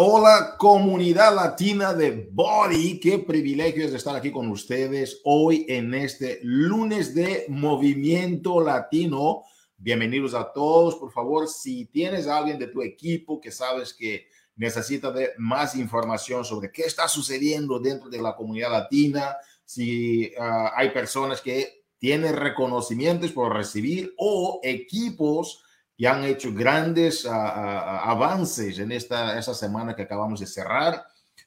Hola, comunidad latina de Body. Qué privilegio es estar aquí con ustedes hoy en este lunes de Movimiento Latino. Bienvenidos a todos. Por favor, si tienes a alguien de tu equipo que sabes que necesita de más información sobre qué está sucediendo dentro de la comunidad latina, si ah, hay personas que tienen reconocimientos por recibir o equipos y han hecho grandes uh, uh, avances en esta, esta semana que acabamos de cerrar.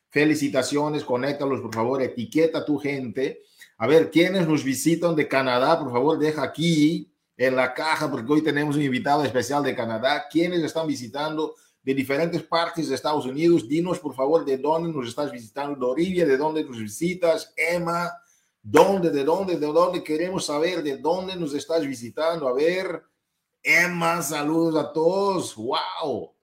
Felicitaciones, conéctalos, por favor, etiqueta a tu gente. A ver, quienes nos visitan de Canadá, por favor, deja aquí en la caja, porque hoy tenemos un invitado especial de Canadá. Quienes están visitando de diferentes partes de Estados Unidos, dinos, por favor, de dónde nos estás visitando. Dorivia, de dónde nos visitas. Emma, ¿dónde, de dónde, de dónde queremos saber de dónde nos estás visitando? A ver. Emma, saludos a todos. ¡Wow!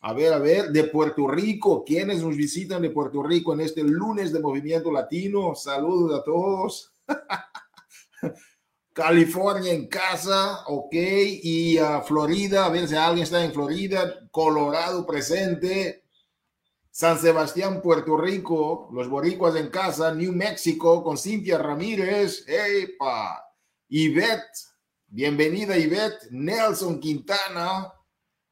A ver, a ver, de Puerto Rico, ¿quiénes nos visitan de Puerto Rico en este lunes de Movimiento Latino? Saludos a todos. California en casa, ok, y uh, Florida, a ver si alguien está en Florida, Colorado presente, San Sebastián, Puerto Rico, los boricuas en casa, New Mexico con Cintia Ramírez, ¡epa! Yvette, Bienvenida Ivette, Nelson Quintana,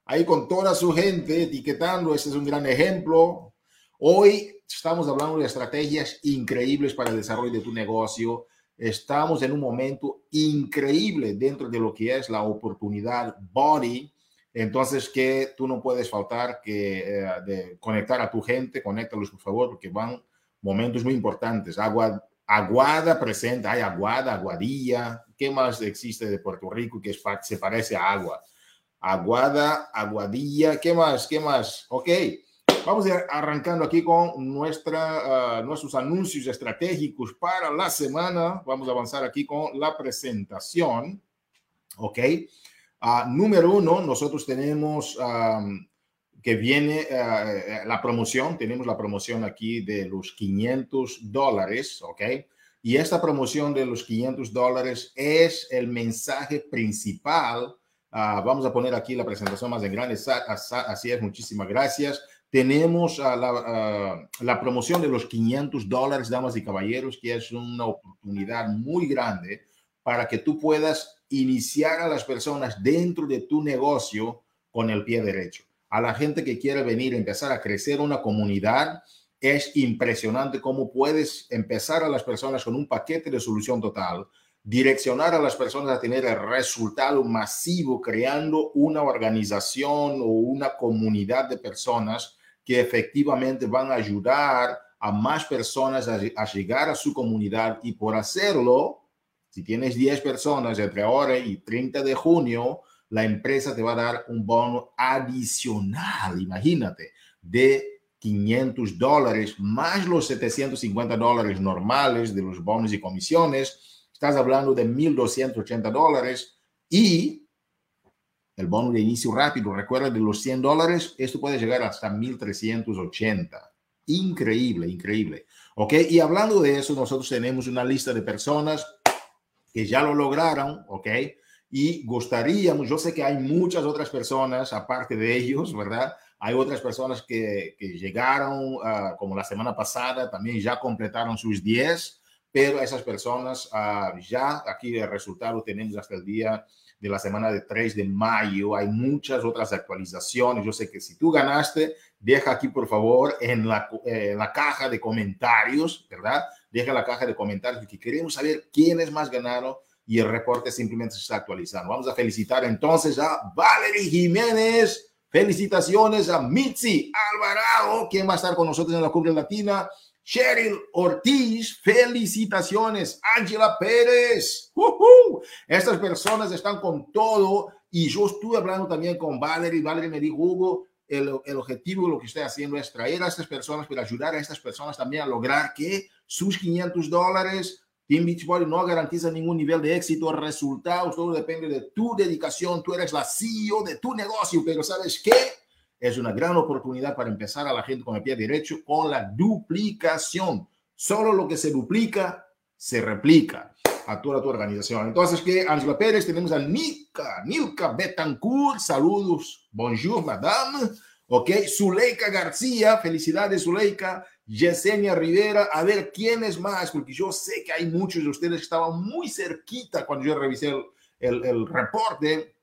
ahí con toda su gente etiquetando, este es un gran ejemplo. Hoy estamos hablando de estrategias increíbles para el desarrollo de tu negocio. Estamos en un momento increíble dentro de lo que es la oportunidad body. Entonces, que tú no puedes faltar que eh, de conectar a tu gente, conéctalos por favor, porque van momentos muy importantes. Agua, Aguada presente, hay Aguada, Aguadilla, ¿qué más existe de Puerto Rico que se parece a agua? Aguada, Aguadilla, ¿qué más? ¿Qué más? Ok, vamos a ir arrancando aquí con nuestra, uh, nuestros anuncios estratégicos para la semana. Vamos a avanzar aquí con la presentación. Ok, uh, número uno, nosotros tenemos... Um, que viene uh, la promoción, tenemos la promoción aquí de los 500 dólares, ¿ok? Y esta promoción de los 500 dólares es el mensaje principal. Uh, vamos a poner aquí la presentación más en grande, así es, muchísimas gracias. Tenemos uh, la, la, promoción de los 500 dólares, damas y caballeros, que es una oportunidad muy grande para que tú puedas iniciar a las personas dentro de tu negocio con el pie derecho a la gente que quiere venir, empezar a crecer una comunidad, es impresionante cómo puedes empezar a las personas con un paquete de solución total, direccionar a las personas a tener el resultado masivo creando una organización o una comunidad de personas que efectivamente van a ayudar a más personas a, llegar a su comunidad. Y por hacerlo, si tienes 10 personas entre ahora y 30 de junio, la empresa te va a dar un bono adicional, imagínate, de 500 dólares más los 750 dólares normales de los bonos y comisiones. Estás hablando de 1.280 dólares y el bono de inicio rápido, recuerda de los 100 dólares, esto puede llegar hasta 1.380. Increíble, increíble. ¿Ok? Y hablando de eso, nosotros tenemos una lista de personas que ya lo lograron, ¿ok? y gustaríamos, yo sé que hay muchas otras personas aparte de ellos, ¿verdad? Hay otras personas que, que llegaron, uh, como la semana pasada, también ya completaron sus 10, pero esas personas uh, ya aquí el resultado tenemos hasta el día de la semana de 3 de mayo. Hay muchas otras actualizaciones. Yo sé que si tú ganaste, deja aquí por favor en la, eh, en la caja de comentarios, ¿verdad? Deja la caja de comentarios porque queremos saber quiénes más ganaron y el reporte simplemente se está actualizando. Vamos a felicitar entonces a Valerie Jiménez. Felicitaciones a Mitzi Alvarado, quien va a estar con nosotros en la Cubre Latina. Cheryl Ortiz, felicitaciones. Ángela Pérez. Uh Estas personas están con todo y yo estuve hablando también con Valerie. Valerie me dijo, Hugo, el, el, objetivo de lo que estoy haciendo es traer a estas personas, para ayudar a estas personas también a lograr que sus 500 dólares Team Beachbody no garantiza ningún nivel de éxito, resultados, todo depende de tu dedicación. Tú eres la CEO de tu negocio, pero ¿sabes qué? Es una gran oportunidad para empezar a la gente con el pie derecho con la duplicación. Solo lo que se duplica, se replica a toda tu organización. Entonces, ¿qué? Ángela Pérez, tenemos a Nika, Nilka Betancourt, saludos, bonjour, madame. ¿Ok? Zuleika García, felicidades Zuleika. Yesenia Rivera, a ver quién es más, porque yo sé que hay muchos de ustedes que estaban muy cerquita cuando yo revisé el, el, el reporte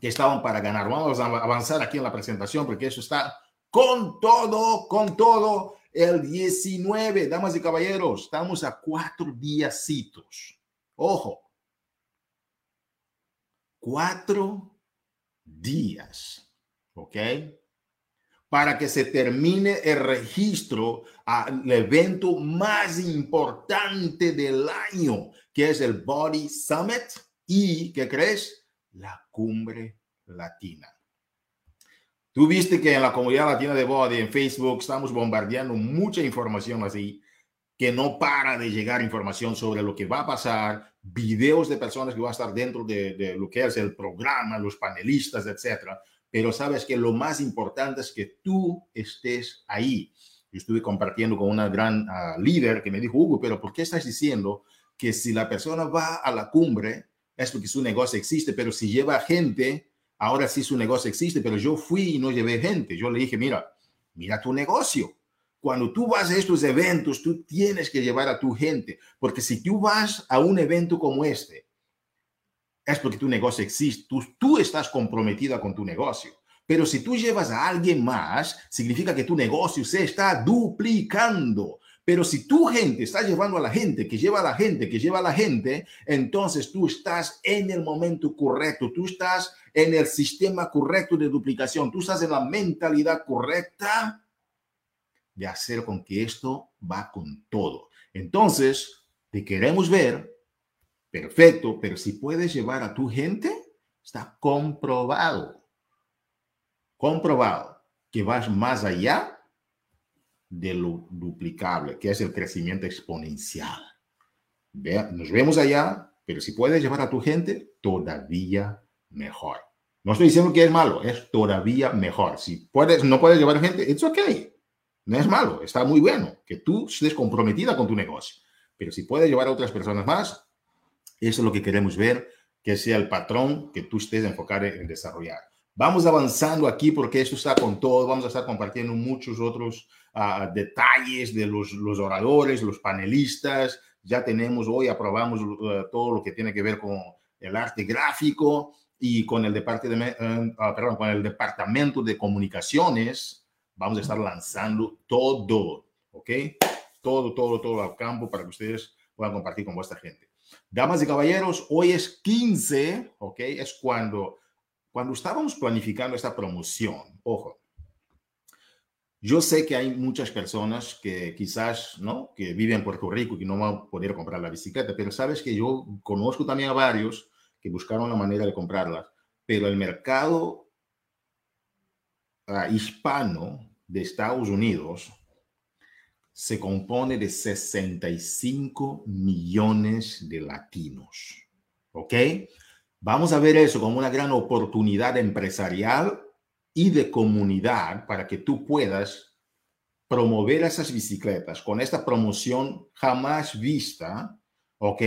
que estaban para ganar. Vamos a avanzar aquí en la presentación porque eso está con todo, con todo. El 19, damas y caballeros, estamos a cuatro díasitos. Ojo, cuatro días, ¿ok? Para que se termine el registro al evento más importante del año, que es el Body Summit y, ¿qué crees? La cumbre latina. Tú viste que en la comunidad latina de Body, en Facebook, estamos bombardeando mucha información así, que no para de llegar información sobre lo que va a pasar, videos de personas que van a estar dentro de, lo que es el programa, los panelistas, etcétera. Pero sabes que lo más importante es que tú estés ahí. Yo estuve compartiendo con una gran ah, líder que me dijo, Hugo, pero ¿por qué estás diciendo que si la persona va a la cumbre es porque su negocio existe, pero si lleva gente, ahora sí su negocio existe, pero yo fui y no llevé gente. Yo le dije, mira, mira tu negocio. Cuando tú vas a estos eventos, tú tienes que llevar a tu gente, porque si tú vas a un evento como este, es porque tu negocio existe, tú, tú estás comprometida con tu negocio. Pero si tú llevas a alguien más, significa que tu negocio se está duplicando. Pero si tu gente está llevando a la gente, que lleva a la gente, que lleva a la gente, entonces tú estás en el momento correcto, tú estás en el sistema correcto de duplicación, tú estás en la mentalidad correcta de hacer con que esto va con todo. Entonces, te queremos ver, perfecto, pero si puedes llevar a tu gente, está comprobado, comprobado que vas más allá de lo duplicable, que es el crecimiento exponencial. nos vemos allá, pero si puedes llevar a tu gente, todavía mejor. No estoy diciendo que es malo, es todavía mejor. Si puedes, no puedes llevar gente, it's okay. No es malo, está muy bueno que tú estés comprometida con tu negocio. Pero si puedes llevar a otras personas más, eso es lo que queremos ver, que sea el patrón que tú estés enfocado en desarrollar. Vamos avanzando aquí porque esto está con todo. Vamos a estar compartiendo muchos otros uh, detalles de los, los, oradores, los panelistas. Ya tenemos, hoy aprobamos uh, todo lo que tiene que ver con el arte gráfico y con el, departamento, uh, perdón, con el departamento de comunicaciones. Vamos a estar lanzando todo, ¿ok? Todo, todo, todo al campo para que ustedes puedan compartir con vuestra gente. Damas y caballeros, hoy es 15, ¿ok? Es cuando, cuando estábamos planificando esta promoción, ojo, yo sé que hay muchas personas que quizás, ¿no? Que viven en Puerto Rico y que no van a poder comprar la bicicleta, pero sabes que yo conozco también a varios que buscaron la manera de comprarlas, pero el mercado uh, hispano de Estados Unidos se compone de 65 millones de latinos, ¿ok? Vamos a ver eso como una gran oportunidad empresarial y de comunidad para que tú puedas promover esas bicicletas con esta promoción jamás vista, ¿ok?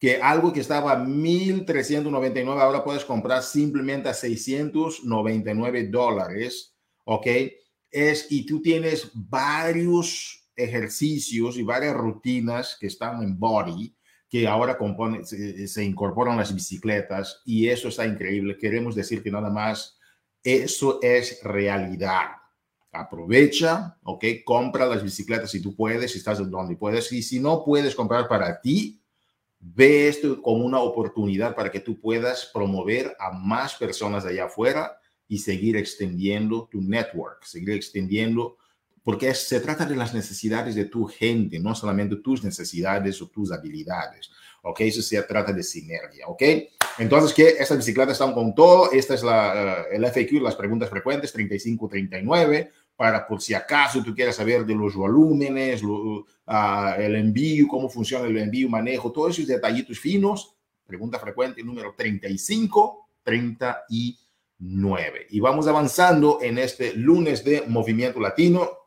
Que algo que estaba a 1.399 ahora puedes comprar simplemente a 699 dólares, ¿ok? Es, y tú tienes varios ejercicios y varias rutinas que están en body, que ahora compone, se, incorporan las bicicletas y eso está increíble. Queremos decir que nada más eso es realidad. Aprovecha, ¿ok? Compra las bicicletas si tú puedes, si estás donde puedes. Y si no puedes comprar para ti, ve esto como una oportunidad para que tú puedas promover a más personas allá afuera y seguir extendiendo tu network, seguir extendiendo, porque se trata de las necesidades de tu gente, no solamente tus necesidades o tus habilidades. ¿ok? Eso se trata de sinergia, ¿ok? Entonces, que estas bicicletas están con todo. Esta es la, el FAQ, las preguntas frecuentes, 35-39, para por si acaso tú quieres saber de los volúmenes, lo, uh, el envío, cómo funciona el envío, manejo, todos esos detallitos finos. Pregunta frecuente número 35, 39. Y vamos avanzando en este lunes de Movimiento Latino.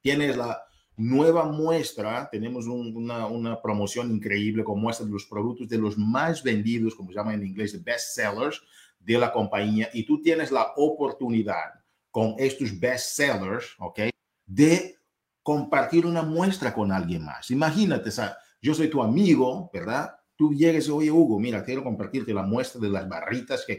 Tienes la nueva muestra, tenemos un, una, una, promoción increíble con muestra de los productos de los más vendidos, como se llama en inglés, de best sellers de la compañía, y tú tienes la oportunidad con estos best sellers, ¿ok? De compartir una muestra con alguien más. Imagínate, yo soy tu amigo, ¿verdad? Tú llegues, oye Hugo, mira, quiero compartirte la muestra de las barritas que,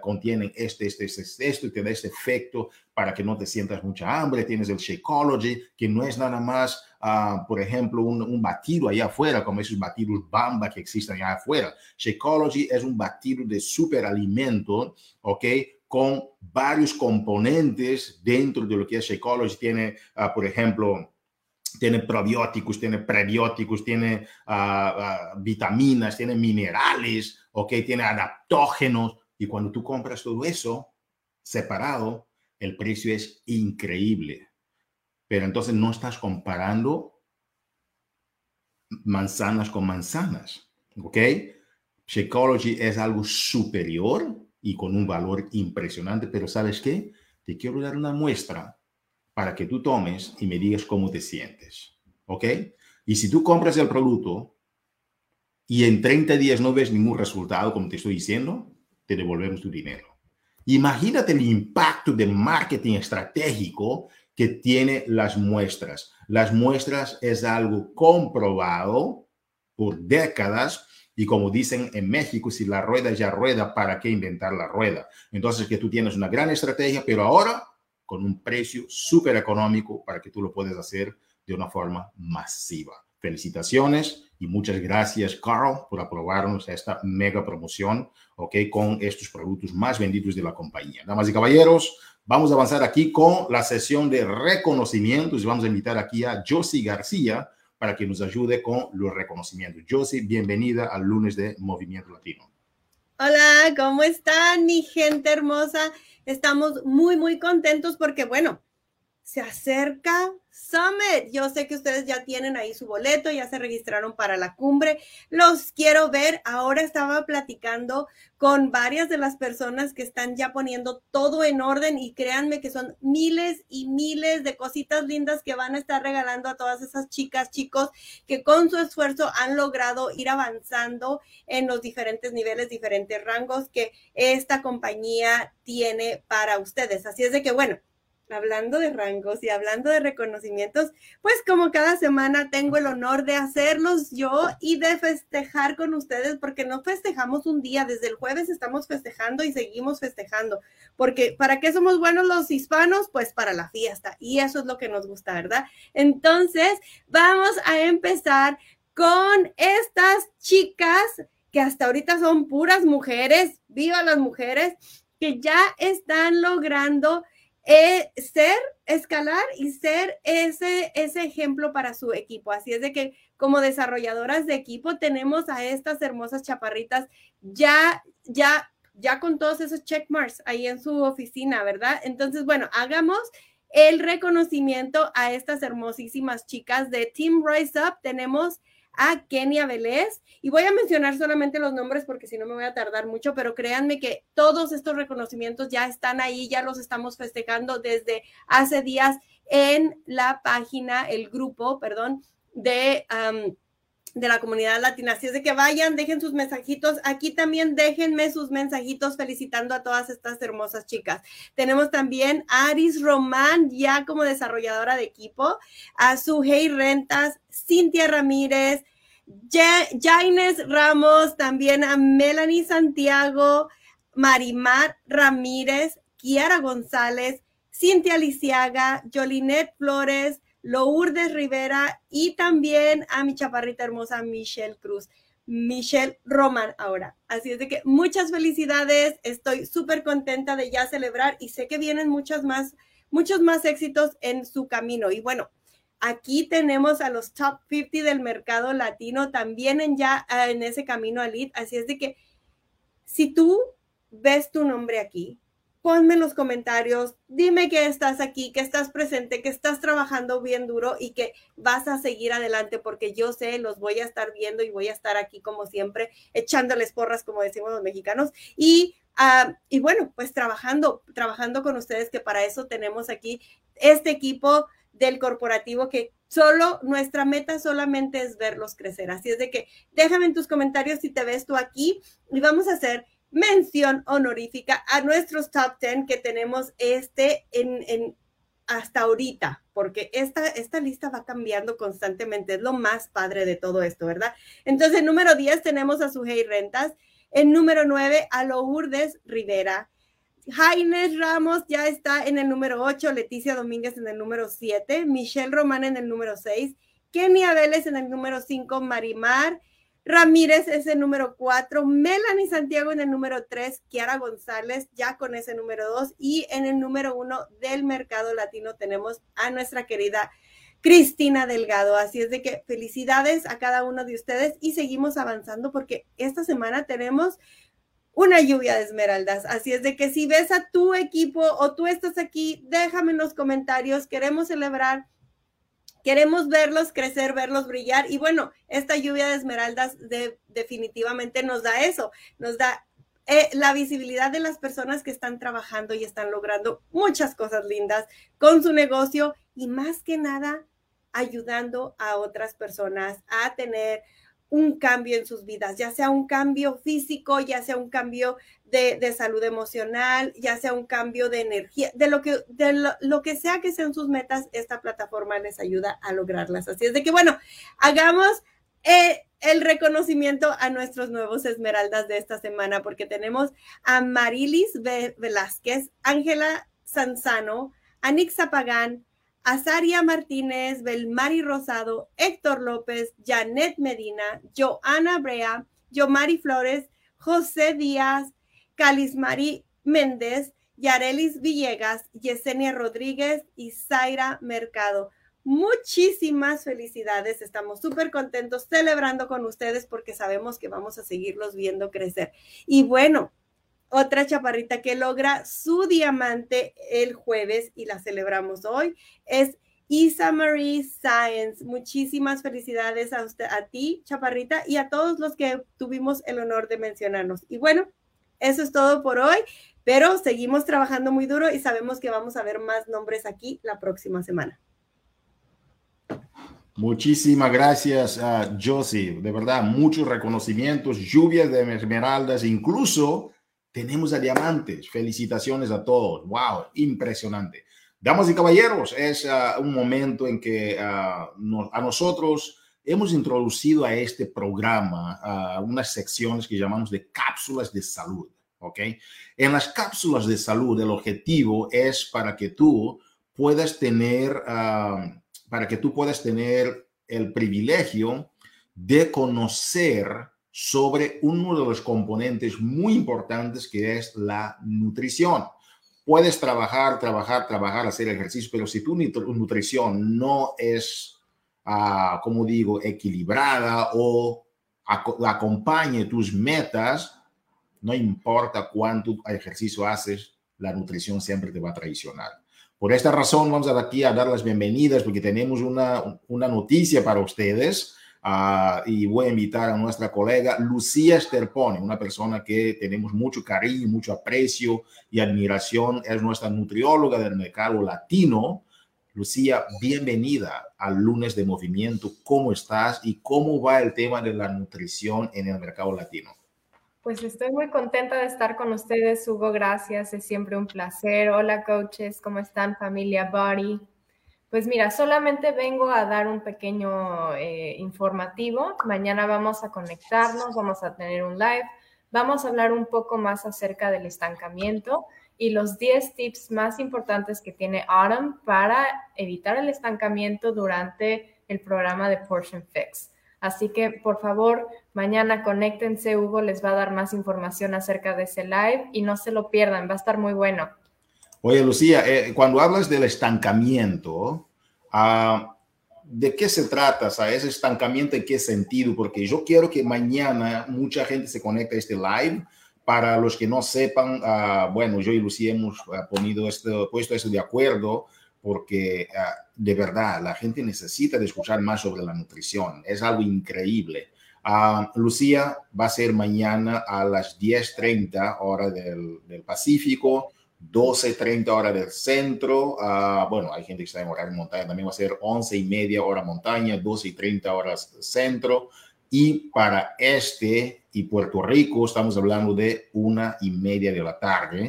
contienen este, este, este, este, esto y te da este efecto para que no te sientas mucha hambre. Tienes el Shakeology, que no es nada más, uh, por ejemplo, un, un, batido allá afuera, como esos batidos Bamba que existen allá afuera. Shakeology es un batido de superalimento, ¿ok? Con varios componentes dentro de lo que es Shakeology. Tiene, uh, por ejemplo, tiene probióticos, tiene prebióticos, tiene uh, vitaminas, tiene minerales, ¿ok? Tiene adaptógenos. Y cuando tú compras todo eso separado, el precio es increíble. Pero entonces no estás comparando manzanas con manzanas, ¿ok? Shakeology es algo superior y con un valor impresionante, pero ¿sabes qué? Te quiero dar una muestra para que tú tomes y me digas cómo te sientes, ¿ok? Y si tú compras el producto y en 30 días no ves ningún resultado, como te estoy diciendo, te devolvemos tu dinero. Imagínate el impacto de marketing estratégico que tiene las muestras. Las muestras es algo comprobado por décadas y como dicen en México, si la rueda ya rueda, ¿para qué inventar la rueda? Entonces que tú tienes una gran estrategia, pero ahora con un precio súper económico para que tú lo puedas hacer de una forma masiva. Felicitaciones y muchas gracias, Carl, por aprobarnos esta mega promoción, ¿ok? Con estos productos más vendidos de la compañía. Damas y caballeros, vamos a avanzar aquí con la sesión de reconocimientos vamos a invitar aquí a Josie García para que nos ayude con los reconocimientos. Josie, bienvenida al lunes de Movimiento Latino. Hola, ¿cómo están mi gente hermosa? Estamos muy, muy contentos porque, bueno, se acerca Summit. Yo sé que ustedes ya tienen ahí su boleto, ya se registraron para la cumbre. Los quiero ver. Ahora estaba platicando con varias de las personas que están ya poniendo todo en orden y créanme que son miles y miles de cositas lindas que van a estar regalando a todas esas chicas, chicos que con su esfuerzo han logrado ir avanzando en los diferentes niveles, diferentes rangos que esta compañía tiene para ustedes. Así es de que, bueno, hablando de rangos y hablando de reconocimientos, pues como cada semana tengo el honor de hacerlos yo y de festejar con ustedes, porque no festejamos un día, desde el jueves estamos festejando y seguimos festejando, porque ¿para qué somos buenos los hispanos? Pues para la fiesta, y eso es lo que nos gusta, ¿verdad? Entonces, vamos a empezar con estas chicas que hasta ahorita son puras mujeres, viva las mujeres, que ya están logrando eh, ser, escalar y ser ese, ese ejemplo para su equipo. Así es de que como desarrolladoras de equipo tenemos a estas hermosas chaparritas ya, ya, ya con todos esos checkmarks ahí en su oficina, ¿verdad? Entonces, bueno, hagamos el reconocimiento a estas hermosísimas chicas de Team Rise Up. Tenemos a Kenia Vélez. Y voy a mencionar solamente los nombres porque si no me voy a tardar mucho, pero créanme que todos estos reconocimientos ya están ahí, ya los estamos festejando desde hace días en la página, el grupo, perdón, de... de la comunidad latina. Así es de que vayan, dejen sus mensajitos. Aquí también déjenme sus mensajitos felicitando a todas estas hermosas chicas. Tenemos también a Aris Román, ya como desarrolladora de equipo, a Suhey Rentas, Cintia Ramírez, Jaines Ramos, también a Melanie Santiago, Marimar Ramírez, Kiara González, Cintia Lisiaga, Jolinet Flores, Lourdes Rivera y también a mi chaparrita hermosa Michelle Cruz. Michelle Roman ahora. Así es de que muchas felicidades, estoy súper contenta de ya celebrar y sé que vienen muchos más, muchos más éxitos en su camino. Y bueno, Aquí tenemos a los top 50 del mercado latino también en ya ah, en ese camino a lead. Así es de que si tú ves tu nombre aquí, ponme en los comentarios, dime que estás aquí, que estás presente, que estás trabajando bien duro y que vas a seguir adelante porque yo sé, los voy a estar viendo y voy a estar aquí como siempre, echándoles porras, como decimos los mexicanos. Y, ah, y bueno, pues trabajando, trabajando con ustedes, que para eso tenemos aquí este equipo del corporativo que solo nuestra meta solamente es verlos crecer. Así es de que déjame en tus comentarios si te ves tú aquí y vamos a hacer mención honorífica a nuestros top 10 que tenemos este en, hasta ahorita, porque esta, esta lista va cambiando constantemente, es lo más padre de todo esto, ¿verdad? Entonces, en número 10 tenemos a Sujei Rentas, en número 9 a Lourdes Rivera, Jaines Ramos ya está en el número 8, Leticia Domínguez en el número 7, Michelle Román en el número 6, Kenia Vélez en el número 5, Marimar Ramírez es el número 4, Melanie Santiago en el número 3, Kiara González ya con ese número 2 y en el número 1 del mercado latino tenemos a nuestra querida Cristina Delgado. Así es de que felicidades a cada uno de ustedes y seguimos avanzando porque esta semana tenemos una lluvia de esmeraldas. Así es de que si ves a tu equipo o tú estás aquí, déjame en los comentarios. Queremos celebrar, queremos verlos crecer, verlos brillar. Y bueno, esta lluvia de esmeraldas definitivamente nos da eso, nos da eh, la visibilidad de las personas que están trabajando y están logrando muchas cosas lindas con su negocio y más que nada ayudando a otras personas a tener un cambio en sus vidas, ya sea un cambio físico, ya sea un cambio de, salud emocional, ya sea un cambio de energía, de lo que, de lo, que sea que sean sus metas, esta plataforma les ayuda a lograrlas. Así es de que, bueno, hagamos eh, el reconocimiento a nuestros nuevos esmeraldas de esta semana, porque tenemos a Marilis Velázquez, Ángela Sanzano, Anix Zapagán, Azaria Martínez, Belmari Rosado, Héctor López, Janet Medina, Joana Brea, Yomari Flores, José Díaz, Calismari Méndez, Yarelis Villegas, Yesenia Rodríguez y Zaira Mercado. Muchísimas felicidades, estamos súper contentos celebrando con ustedes porque sabemos que vamos a seguirlos viendo crecer. Y bueno, otra chaparrita que logra su diamante el jueves y la celebramos hoy es Isa Marie Science. Muchísimas felicidades a usted, a ti, chaparrita, y a todos los que tuvimos el honor de mencionarnos. Y bueno, eso es todo por hoy, pero seguimos trabajando muy duro y sabemos que vamos a ver más nombres aquí la próxima semana. Muchísimas gracias a Josie, de verdad, muchos reconocimientos, lluvias de esmeraldas, incluso tenemos a diamantes. Felicitaciones a todos. Wow, impresionante. Damas y caballeros, es ah, un momento en que ah, a nosotros hemos introducido a este programa uh, unas secciones que llamamos de cápsulas de salud. ¿ok? En las cápsulas de salud, el objetivo es para que tú puedas tener, para que tú puedas tener el privilegio de conocer sobre uno de los componentes muy importantes que es la nutrición. Puedes trabajar, trabajar, trabajar, hacer ejercicio, pero si tu nutrición no es, ah, como digo, equilibrada o acompañe tus metas, no importa cuánto ejercicio haces, la nutrición siempre te va a traicionar. Por esta razón, vamos aquí a dar las bienvenidas porque tenemos una, una noticia para ustedes. Ah, y voy a invitar a nuestra colega Lucía Sterpone, una persona que tenemos mucho cariño, mucho aprecio y admiración. Es nuestra nutrióloga del mercado latino. Lucía, bienvenida al lunes de movimiento. ¿Cómo estás y cómo va el tema de la nutrición en el mercado latino? Pues estoy muy contenta de estar con ustedes, Hugo. Gracias, es siempre un placer. Hola, coaches, ¿cómo están, familia Body? Pues mira, solamente vengo a dar un pequeño eh, informativo. Mañana vamos a conectarnos, vamos a tener un live, vamos a hablar un poco más acerca del estancamiento y los 10 tips más importantes que tiene Autumn para evitar el estancamiento durante el programa de Portion Fix. Así que, por favor, mañana conéctense. Hugo les va a dar más información acerca de ese live y no se lo pierdan, va a estar muy bueno. Oye, Lucía, eh, cuando hablas del estancamiento, ah, ¿de qué se trata? O ese estancamiento, ¿en qué sentido? Porque yo quiero que mañana mucha gente se conecte a este live. Para los que no sepan, ah, bueno, yo y Lucía hemos ah, esto, puesto eso de acuerdo porque de verdad la gente necesita de escuchar más sobre la nutrición. Es algo increíble. Lucía va a ser mañana a las 10.30 hora del Pacífico. 12.30 hora del centro. Uh, bueno, hay gente que está en montaña, también va a ser 11 y media hora montaña, 12 y 30 horas centro. Y para este y Puerto Rico estamos hablando de una y media de la tarde.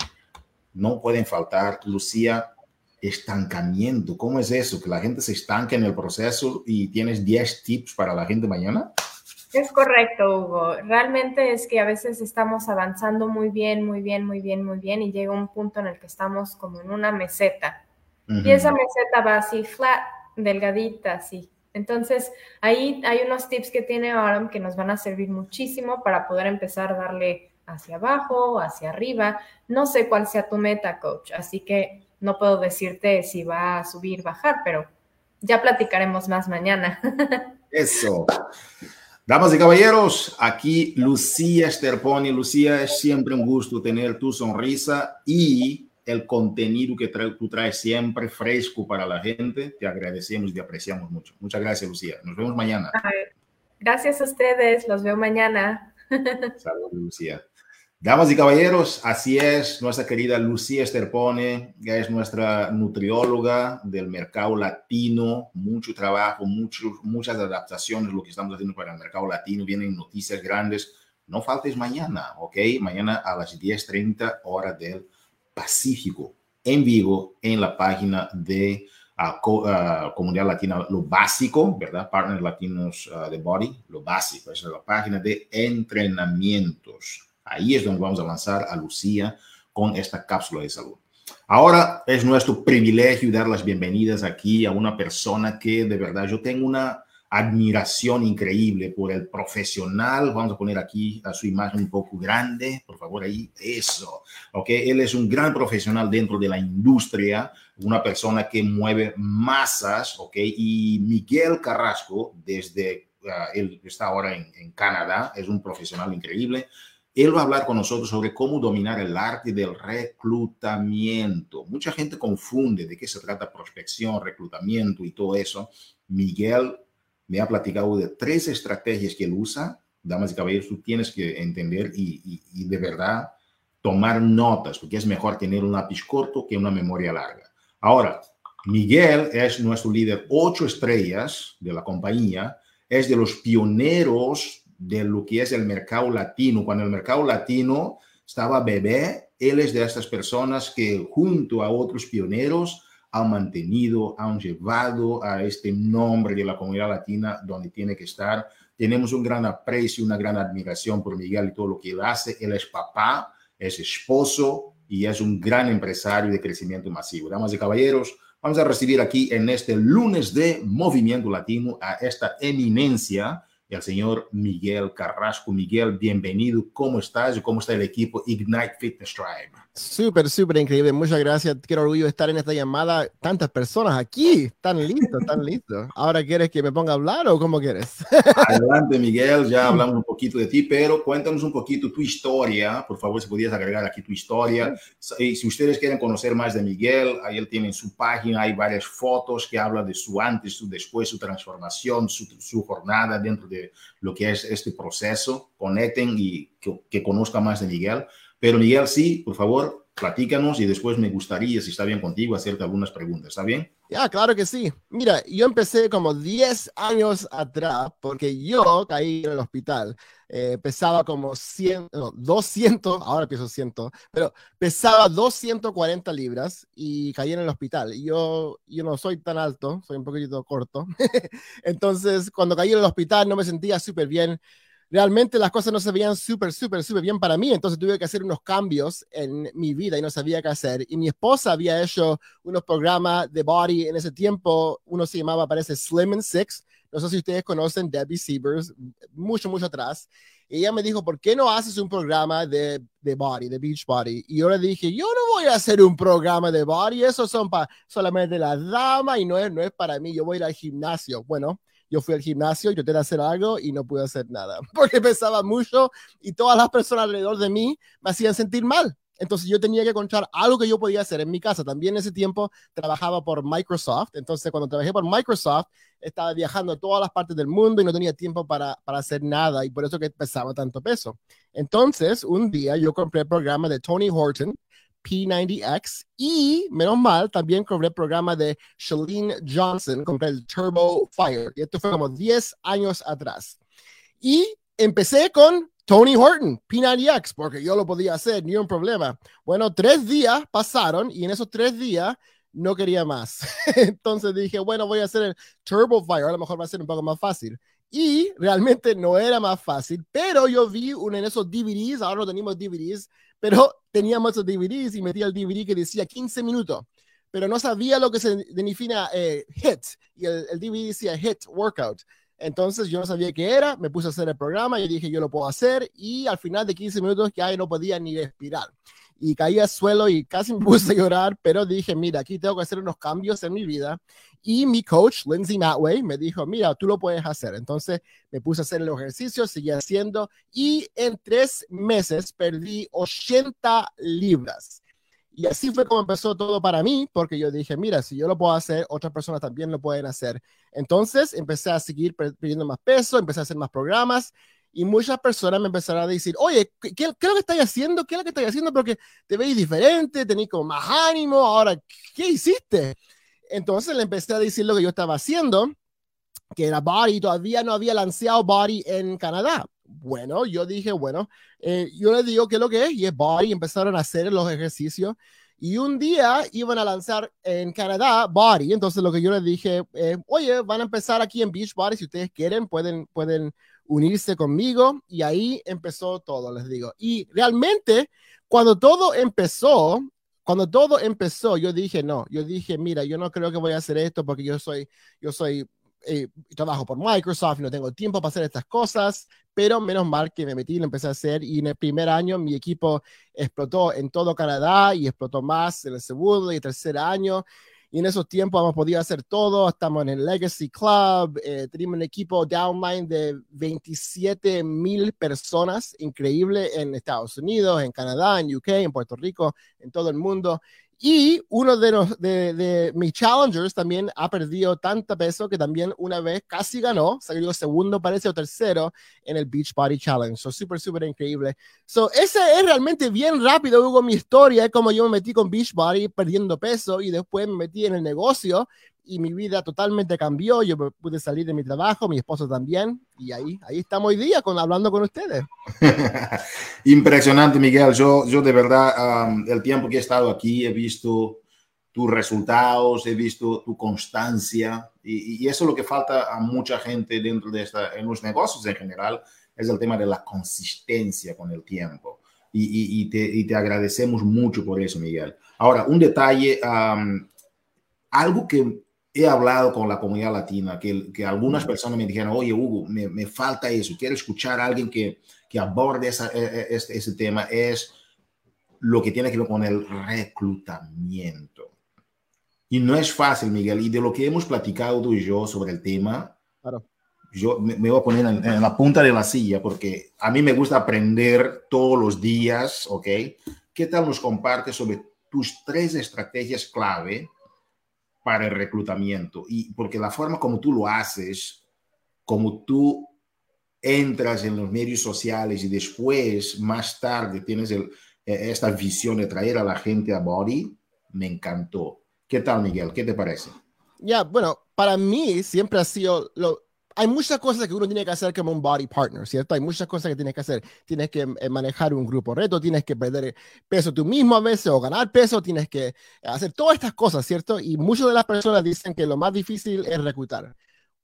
No pueden faltar, Lucía, estancamiento. ¿Cómo es eso? Que la gente se estanca en el proceso y tienes 10 tips para la gente mañana. Es correcto, Hugo. Realmente es que a veces estamos avanzando muy bien, muy bien, muy bien, muy bien y llega un punto en el que estamos como en una meseta. Y esa meseta va así flat, delgadita, así. Entonces, ahí hay unos tips que tiene Aram que nos van a servir muchísimo para poder empezar a darle hacia abajo, hacia arriba. No sé cuál sea tu meta, coach, así que no puedo decirte si va a subir, bajar, pero ya platicaremos más mañana. Eso. Damas y caballeros, aquí Lucía Sterponi. Lucía, es siempre un gusto tener tu sonrisa y el contenido que tú traes siempre fresco para la gente. Te agradecemos y te apreciamos mucho. Muchas gracias, Lucía. Nos vemos mañana. Gracias a ustedes. Los veo mañana. Saludos, Lucía. Damas y caballeros, así es, nuestra querida Lucía Esterpone, que es nuestra nutrióloga del mercado latino, mucho trabajo, muchas adaptaciones, lo que estamos haciendo para el mercado latino, vienen noticias grandes. No faltes mañana, ¿ok? Mañana a las 10.30 hora del Pacífico, en vivo, en la página de uh, Comunidad Latina, lo básico, ¿verdad? Partners Latinos uh, de Body, lo básico, es la página de entrenamientos Ahí es donde vamos a lanzar a Lucía con esta cápsula de salud. Ahora es nuestro privilegio dar las bienvenidas aquí a una persona que de verdad yo tengo una admiración increíble por el profesional. Vamos a poner aquí a su imagen un poco grande, por favor, ahí, eso. Ok, él es un gran profesional dentro de la industria, una persona que mueve masas, ok, y Miguel Carrasco, desde, uh, él está ahora en, en Canadá, es un profesional increíble. Él va a hablar con nosotros sobre cómo dominar el arte del reclutamiento. Mucha gente confunde de qué se trata prospección, reclutamiento y todo eso. Miguel me ha platicado de tres estrategias que él usa. Damas y caballeros, tú tienes que entender y, y de verdad tomar notas, porque es mejor tener un lápiz corto que una memoria larga. Ahora, Miguel es nuestro líder ocho estrellas de la compañía, es de los pioneros de lo que es el mercado latino. Cuando el mercado latino estaba bebé, él es de estas personas que junto a otros pioneros han mantenido, han llevado a este nombre de la comunidad latina donde tiene que estar. Tenemos un gran aprecio, una gran admiración por Miguel y todo lo que él hace. Él es papá, es esposo y es un gran empresario de crecimiento masivo. Damas y caballeros, vamos a recibir aquí en este lunes de Movimiento Latino a esta eminencia al señor Miguel Carrasco. Miguel, bienvenido. ¿Cómo estás y cómo está el equipo Ignite Fitness Tribe? Súper, súper increíble. Muchas gracias. Quiero orgullo de estar en esta llamada. Tantas personas aquí. Tan listo, tan listo. Ahora quieres que me ponga a hablar o cómo quieres? Adelante, Miguel. Ya hablamos un poquito de ti, pero cuéntanos un poquito tu historia. Por favor, si podías agregar aquí tu historia. Y si ustedes quieren conocer más de Miguel, ahí él tiene en su página, hay varias fotos que hablan de su antes, su después, su transformación, su, su jornada dentro de lo que es este proceso. Conecten y que, que conozcan más de Miguel. Pero Miguel, sí, por favor, platícanos y después me gustaría, si está bien contigo, hacerte algunas preguntas. ¿Está bien? Ya, claro que sí. Mira, yo empecé como 10 años atrás porque yo caí en el hospital. Eh, pesaba como 100, no, 200, ahora peso 100, pero pesaba 240 libras y caí en el hospital. Yo, yo no soy tan alto, soy un poquito corto. Entonces, cuando caí en el hospital no me sentía súper bien realmente las cosas no se veían súper, súper, súper bien para mí, entonces tuve que hacer unos cambios en mi vida y no sabía qué hacer. Y mi esposa había hecho unos programas de body en ese tiempo, uno se llamaba, parece Slim and Six, no sé si ustedes conocen Debbie Siebers, mucho, mucho atrás. Y ella me dijo, ¿por qué no haces un programa de, de body, de beach body? Y yo le dije, yo no voy a hacer un programa de body, eso son para solamente la dama y no es, no es para mí, yo voy al gimnasio. Bueno, yo fui al gimnasio, yo tenía que hacer algo y no pude hacer nada porque pesaba mucho y todas las personas alrededor de mí me hacían sentir mal. Entonces yo tenía que encontrar algo que yo podía hacer en mi casa. También en ese tiempo trabajaba por Microsoft. Entonces cuando trabajé por Microsoft estaba viajando a todas las partes del mundo y no tenía tiempo para, para hacer nada y por eso que pesaba tanto peso. Entonces un día yo compré el programa de Tony Horton P90X y, menos mal, también compré el programa de Shalene Johnson, compré el Turbo Fire. Y esto fue como 10 años atrás. Y empecé con Tony Horton, P90X, porque yo lo podía hacer, ni un problema. Bueno, tres días pasaron y en esos tres días no quería más. Entonces dije, bueno, voy a hacer el Turbo Fire, a lo mejor va a ser un poco más fácil. Y realmente no era más fácil, pero yo vi uno en esos DVDs, ahora no tenemos DVDs, pero teníamos esos DVDs y metí el DVD que decía 15 minutos, pero no sabía lo que se define eh, HIT, y el, el DVD decía HIT Workout. Entonces yo no sabía qué era, me puse a hacer el programa, y dije yo lo puedo hacer y al final de 15 minutos ya no podía ni respirar. Y caí al suelo y casi me puse a llorar, pero dije, mira, aquí tengo que hacer unos cambios en mi vida. Y mi coach, Lindsay Matway, me dijo, mira, tú lo puedes hacer. Entonces me puse a hacer el ejercicio, seguí haciendo y en tres meses perdí 80 libras. Y así fue como empezó todo para mí, porque yo dije, mira, si yo lo puedo hacer, otras personas también lo pueden hacer. Entonces empecé a seguir perdiendo más peso, empecé a hacer más programas y muchas personas me empezaron a decir, oye, ¿qué, qué es lo que estáis haciendo? ¿Qué es lo que estáis haciendo? Porque te veis diferente, tenéis como más ánimo, ahora, ¿qué hiciste? Entonces le empecé a decir lo que yo estaba haciendo, que era Body, todavía no había lanzado Body en Canadá. Bueno, yo dije, bueno, eh, yo le digo qué es lo que es, y es Body, empezaron a hacer los ejercicios, y un día iban a lanzar en Canadá Body, entonces lo que yo les dije, eh, oye, van a empezar aquí en Beach Body, si ustedes quieren, pueden, pueden unirse conmigo, y ahí empezó todo, les digo. Y realmente, cuando todo empezó, cuando todo empezó, yo dije, no, yo dije, mira, yo no creo que voy a hacer esto porque yo soy, yo soy eh, trabajo por Microsoft no tengo tiempo para hacer estas cosas, pero menos mal que me metí lo empecé a hacer y en el primer año mi equipo explotó en todo Canadá y explotó más en el segundo y tercer año y en esos tiempos hemos podido hacer todo, estamos en el Legacy Club, eh, tenemos un equipo downline de 27 mil personas, increíble en Estados Unidos, en Canadá, en UK, en Puerto Rico, en todo el mundo. Y uno de, los, de, de, mis challengers también ha perdido tanta peso que también una vez casi ganó, salió segundo, parece, o tercero en el Beach Body Challenge. So, súper, súper increíble. So, ese es realmente bien rápido, Hugo, mi historia, como yo me metí con Beach Body perdiendo peso y después me metí en el negocio y mi vida totalmente cambió. Yo pude salir de mi trabajo, mi esposo también, y ahí, ahí estamos hoy día con, hablando con ustedes. Impresionante, Miguel. Yo, yo de verdad, um, el tiempo que he estado aquí, he visto tus resultados, he visto tu constancia, y, y, eso es lo que falta a mucha gente dentro de esta, en los negocios en general, es el tema de la consistencia con el tiempo. Y, y, y te, te, agradecemos mucho por eso, Miguel. Ahora, un detalle, um, algo que he hablado con la comunidad latina, que, que algunas personas me dijeron, oye, Hugo, me, me, falta eso, quiero escuchar a alguien que, que aborde esa, este, ese tema, es lo que tiene que ver con el reclutamiento. Y no es fácil, Miguel, y de lo que hemos platicado tú y yo sobre el tema, claro. yo me, me, voy a poner en, en, la punta de la silla porque a mí me gusta aprender todos los días, ¿ok? ¿Qué tal nos compartes sobre tus tres estrategias clave para el reclutamiento. Y porque la forma como tú lo haces, como tú entras en los medios sociales y después, más tarde, tienes eh, esta visión de traer a la gente a Body, me encantó. ¿Qué tal, Miguel? ¿Qué te parece? Ya, bueno, para mí siempre ha sido lo, hay muchas cosas que uno tiene que hacer como un body partner, ¿cierto? Hay muchas cosas que tienes que hacer. Tienes que eh, manejar un grupo reto, tienes que perder peso tú mismo a veces o ganar peso, tienes que hacer todas estas cosas, ¿cierto? Y muchas de las personas dicen que lo más difícil es reclutar.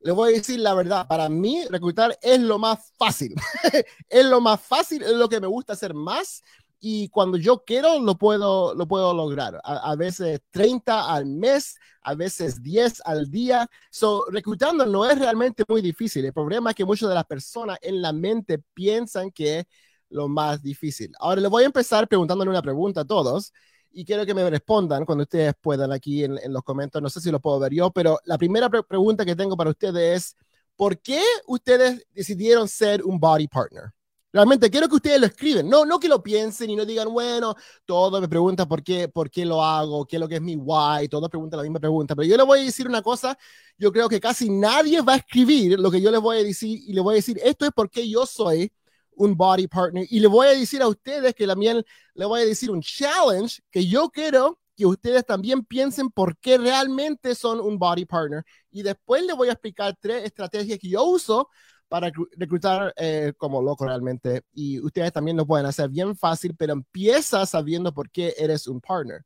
Le voy a decir la verdad, para mí reclutar es lo más fácil. es lo más fácil, es lo que me gusta hacer más y cuando yo quiero lo puedo, lo puedo lograr. A, veces 30 al mes, a veces 10 al día. So, reclutando no es realmente muy difícil. El problema es que muchas de las personas en la mente piensan que es lo más difícil. Ahora les voy a empezar preguntándole una pregunta a todos y quiero que me respondan cuando ustedes puedan aquí en, en los comentarios. No sé si lo puedo ver yo, pero la primera pre pregunta que tengo para ustedes es, ¿por qué ustedes decidieron ser un body partner? Realmente quiero que ustedes lo escriben, no, no que lo piensen y no digan, bueno, todo me pregunta por qué, por qué lo hago, qué es lo que es mi why, todos preguntan la misma pregunta, pero yo les voy a decir una cosa, yo creo que casi nadie va a escribir lo que yo les voy a decir y les voy a decir, esto es porque yo soy un body partner y le voy a decir a ustedes que también le voy a decir un challenge que yo quiero que ustedes también piensen por qué realmente son un body partner. Y después les voy a explicar tres estrategias que yo uso para reclutar eh, como loco realmente. Y ustedes también lo pueden hacer bien fácil, pero empieza sabiendo por qué eres un partner.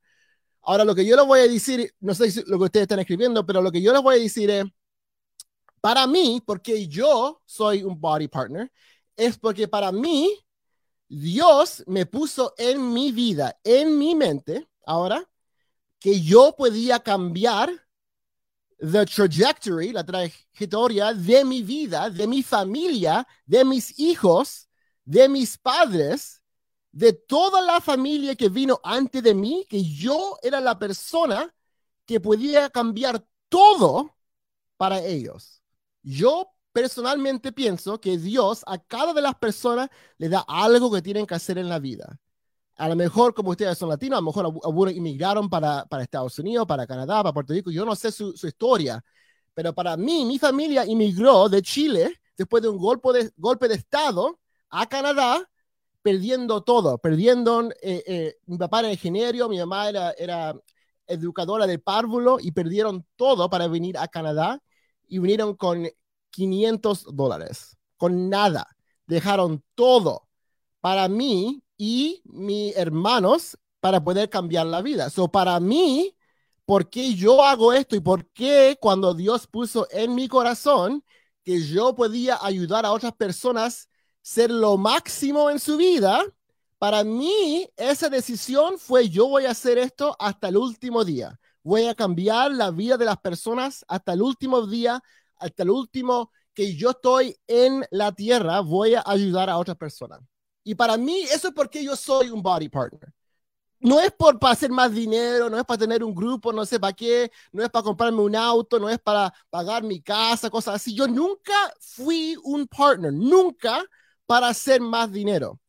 Ahora, lo que yo les voy a decir, no sé lo que ustedes están escribiendo, pero lo que yo les voy a decir es, para mí, porque yo soy un body partner, es porque para mí, Dios me puso en mi vida, en mi mente, ahora, que yo podía cambiar the trajectory, la trayectoria de mi vida, de mi familia, de mis hijos, de mis padres, de toda la familia que vino antes de mí, que yo era la persona que podía cambiar todo para ellos. Yo personalmente pienso que Dios a cada de las personas le da algo que tienen que hacer en la vida. A lo mejor, como ustedes son latinos, a lo mejor algunos inmigraron para, para Estados Unidos, para Canadá, para Puerto Rico. Yo no sé su, su, historia, pero para mí, mi familia inmigró de Chile después de un golpe de, golpe de Estado a Canadá, perdiendo todo, perdiendo, eh, eh, mi papá era ingeniero, mi mamá era, era educadora de párvulo y perdieron todo para venir a Canadá y vinieron con 500 dólares, con nada. Dejaron todo para mí y mis hermanos para poder cambiar la vida. So, para mí, ¿por qué yo hago esto y por qué cuando Dios puso en mi corazón que yo podía ayudar a otras personas ser lo máximo en su vida? Para mí, esa decisión fue yo voy a hacer esto hasta el último día. Voy a cambiar la vida de las personas hasta el último día hasta el último que yo estoy en la tierra, voy a ayudar a otras personas. Y para mí, eso es porque yo soy un body partner. No es por para hacer más dinero, no es para tener un grupo, no sé para qué, no es para comprarme un auto, no es para pagar mi casa, cosas así. Yo nunca fui un partner, nunca para hacer más dinero.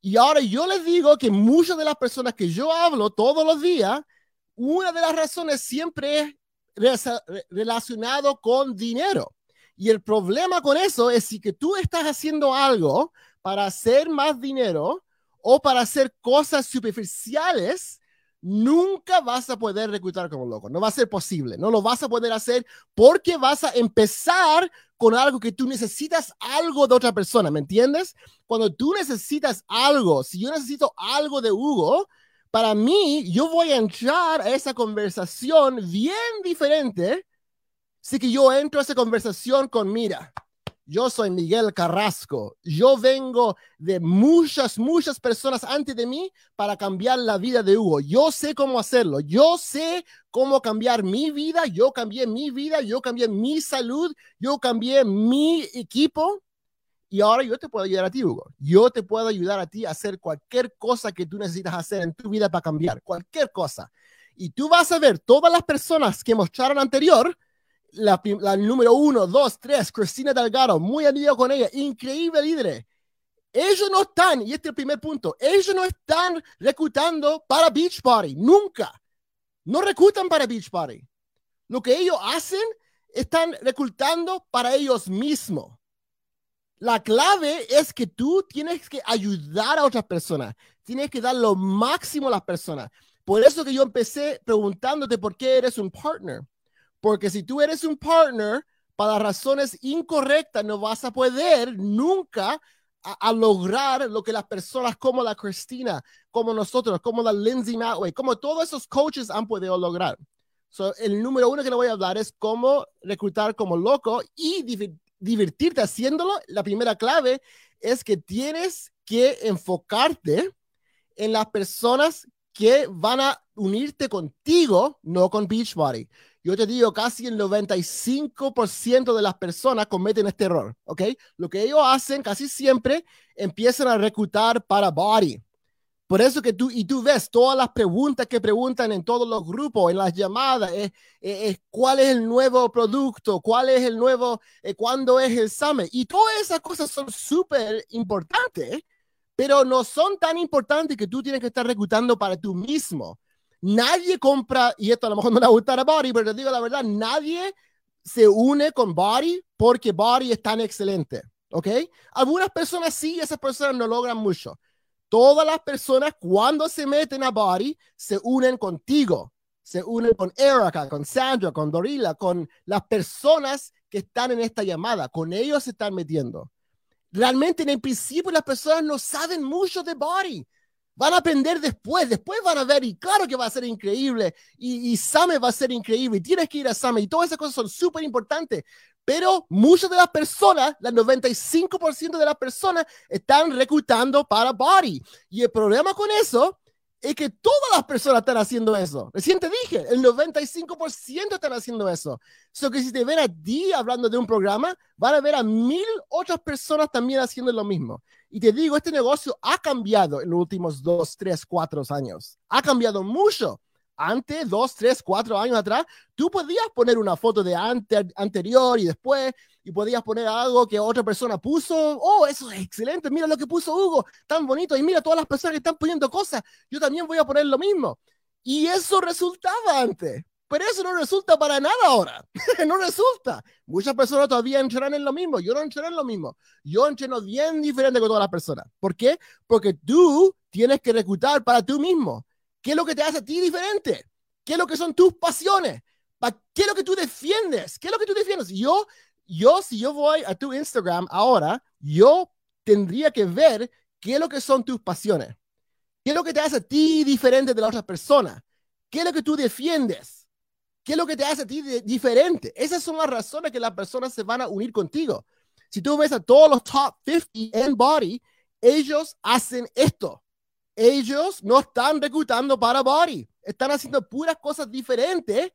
Y ahora yo les digo que muchas de las personas que yo hablo todos los días, una de las razones siempre es relacionado con dinero. Y el problema con eso es si que tú estás haciendo algo para hacer más dinero o para hacer cosas superficiales, nunca vas a poder reclutar como loco. No va a ser posible. No lo vas a poder hacer porque vas a empezar con algo que tú necesitas algo de otra persona. ¿Me entiendes? Cuando tú necesitas algo, si yo necesito algo de Hugo, para mí, yo voy a entrar a esa conversación bien diferente si que yo entro a esa conversación con, mira, yo soy Miguel Carrasco, yo vengo de muchas, muchas personas antes de mí para cambiar la vida de Hugo. Yo sé cómo hacerlo, yo sé cómo cambiar mi vida, yo cambié mi vida, yo cambié mi salud, yo cambié mi equipo. Y ahora yo te puedo ayudar a ti, Hugo. Yo te puedo ayudar a ti a hacer cualquier cosa que tú necesitas hacer en tu vida para cambiar, cualquier cosa. Y tú vas a ver todas las personas que mostraron anterior, la, número uno, dos, tres, Cristina Delgado, muy amigo con ella, increíble líder. Ellos no están, y este es el primer punto, ellos no están reclutando para Beach Party, nunca. No reclutan para Beach Party. Lo que ellos hacen, están reclutando para ellos mismos. La clave es que tú tienes que ayudar a otras personas, tienes que dar lo máximo a las personas. Por eso que yo empecé preguntándote por qué eres un partner. Porque si tú eres un partner, para razones incorrectas, no vas a poder nunca a, lograr lo que las personas como la Cristina, como nosotros, como la Lindsay Matway, como todos esos coaches han podido lograr. el número uno que le voy a hablar es cómo reclutar como loco y divertirte haciéndolo, la primera clave es que tienes que enfocarte en las personas que van a unirte contigo, no con Beachbody. Yo te digo, casi el 95% de las personas cometen este error, ¿ok? Lo que ellos hacen casi siempre empiezan a reclutar para Body. Por eso que tú, y tú ves todas las preguntas que preguntan en todos los grupos, en las llamadas, es, es, cuál es el nuevo producto, cuál es el nuevo, eh, cuándo es el summit. Y todas esas cosas son súper importantes, pero no son tan importantes que tú tienes que estar reclutando para tú mismo. Nadie compra, y esto a lo mejor no le gusta a Body, pero te digo la verdad, nadie se une con Body porque Body es tan excelente. ¿Ok? Algunas personas sí, esas personas no logran mucho Todas las personas cuando se meten a Body se unen contigo, se unen con Erica, con Sandra, con Dorila, con las personas que están en esta llamada, con ellos se están metiendo. Realmente en el principio las personas no saben mucho de body. Van a aprender después, después van a ver y claro que va a ser increíble y, y Same va a ser increíble y tienes que ir a Same y todas esas cosas son súper importantes. Pero muchas de las personas, el 95% de las personas están reclutando para body. Y el problema con eso es que todas las personas están haciendo eso. Recién te dije, el 95% están haciendo eso. So que si te ven a ti hablando de un programa, van a ver a mil otras personas también haciendo lo mismo. Y te digo, este negocio ha cambiado en los últimos dos, tres, cuatro años. Ha cambiado mucho antes, dos, tres, cuatro años atrás, tú podías poner una foto de anterior y después, y podías poner algo que otra persona puso. Oh, eso es excelente. Mira lo que puso Hugo, tan bonito. Y mira todas las personas que están poniendo cosas. Yo también voy a poner lo mismo. Y eso resultaba antes. Pero eso no resulta para nada ahora. no resulta. Muchas personas todavía entrenan en lo mismo. Yo no entreno en lo mismo. Yo entreno bien diferente con todas las personas. ¿Por qué? Porque tú tienes que reclutar para tú mismo. ¿Qué es lo que te hace a ti diferente? ¿Qué es lo que son tus pasiones? ¿Qué es lo que tú defiendes? ¿Qué es lo que tú defiendes? Yo, yo, si yo voy a tu Instagram ahora, yo tendría que ver qué es lo que son tus pasiones. ¿Qué es lo que te hace a ti diferente de las otras personas? ¿Qué es lo que tú defiendes? ¿Qué es lo que te hace a ti diferente? Esas son las razones que las personas se van a unir contigo. Si tú ves a todos los top 50 en body, ellos hacen esto ellos no están reclutando para body, están haciendo puras cosas diferentes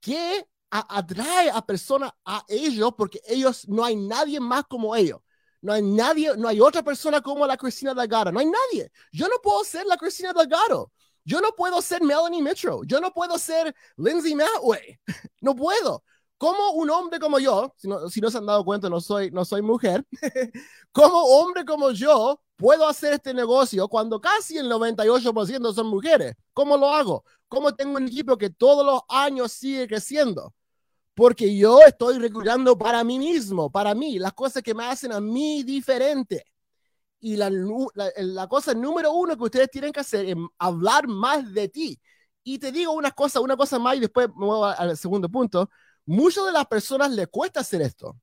que atrae a personas a ellos porque ellos no hay nadie más como ellos. No hay nadie, no hay otra persona como la Cristina Delgado. No hay nadie. Yo no puedo ser la Cristina Delgado. Yo no puedo ser Melanie Mitchell. Yo no puedo ser Lindsay Matway. No puedo. Como un hombre como yo, si no, si no se han dado cuenta, no soy, no soy mujer, como hombre como yo puedo hacer este negocio cuando casi el 98% son mujeres? ¿Cómo lo hago? ¿Cómo tengo un equipo que todos los años sigue creciendo? Porque yo estoy reclutando para mí mismo, para mí, las cosas que me hacen a mí diferente. Y la, la, cosa número uno que ustedes tienen que hacer es hablar más de ti. Y te digo una cosa, una cosa más y después me voy al segundo punto. Muchas de las personas les cuesta hacer esto.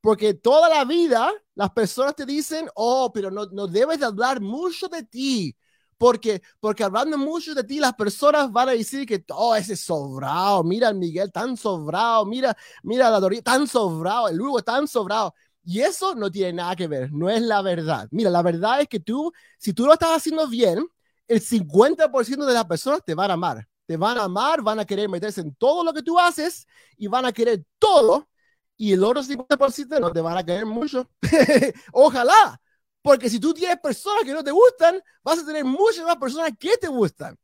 Porque toda la vida las personas te dicen, oh, pero no, no debes de hablar mucho de ti. Porque, porque hablando mucho de ti, las personas van a decir que oh, ese sobrado, mira Miguel tan sobrado, mira, mira la Doría tan sobrado, el Hugo tan sobrado. Y eso no tiene nada que ver, no es la verdad. Mira, la verdad es que tú, si tú lo estás haciendo bien, el 50% de las personas te van a amar. Te van a amar, van a querer meterse en todo lo que tú haces y van a querer todo y el otro 50% no te van a querer mucho. Ojalá, porque si tú tienes personas que no te gustan, vas a tener muchas más personas que te gustan.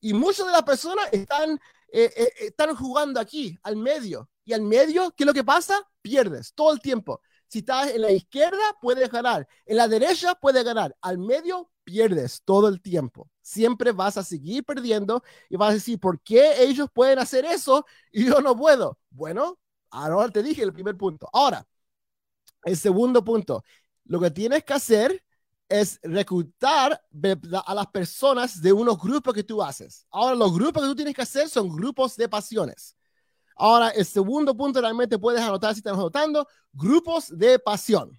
Y muchas de las personas están, eh, eh, están jugando aquí, al medio. Y al medio, ¿qué es lo que pasa? Pierdes todo el tiempo. Si estás en la izquierda, puedes ganar. En la derecha, puedes ganar. Al medio, pierdes todo el tiempo. Siempre vas a seguir perdiendo y vas a decir, ¿por qué ellos pueden hacer eso y yo no puedo? Bueno, Ahora te dije el primer punto. Ahora, el segundo punto. Lo que tienes que hacer es reclutar a las personas de unos grupos que tú haces. Ahora, los grupos que tú tienes que hacer son grupos de pasiones. Ahora, el segundo punto realmente puedes anotar si estás anotando, grupos de pasión.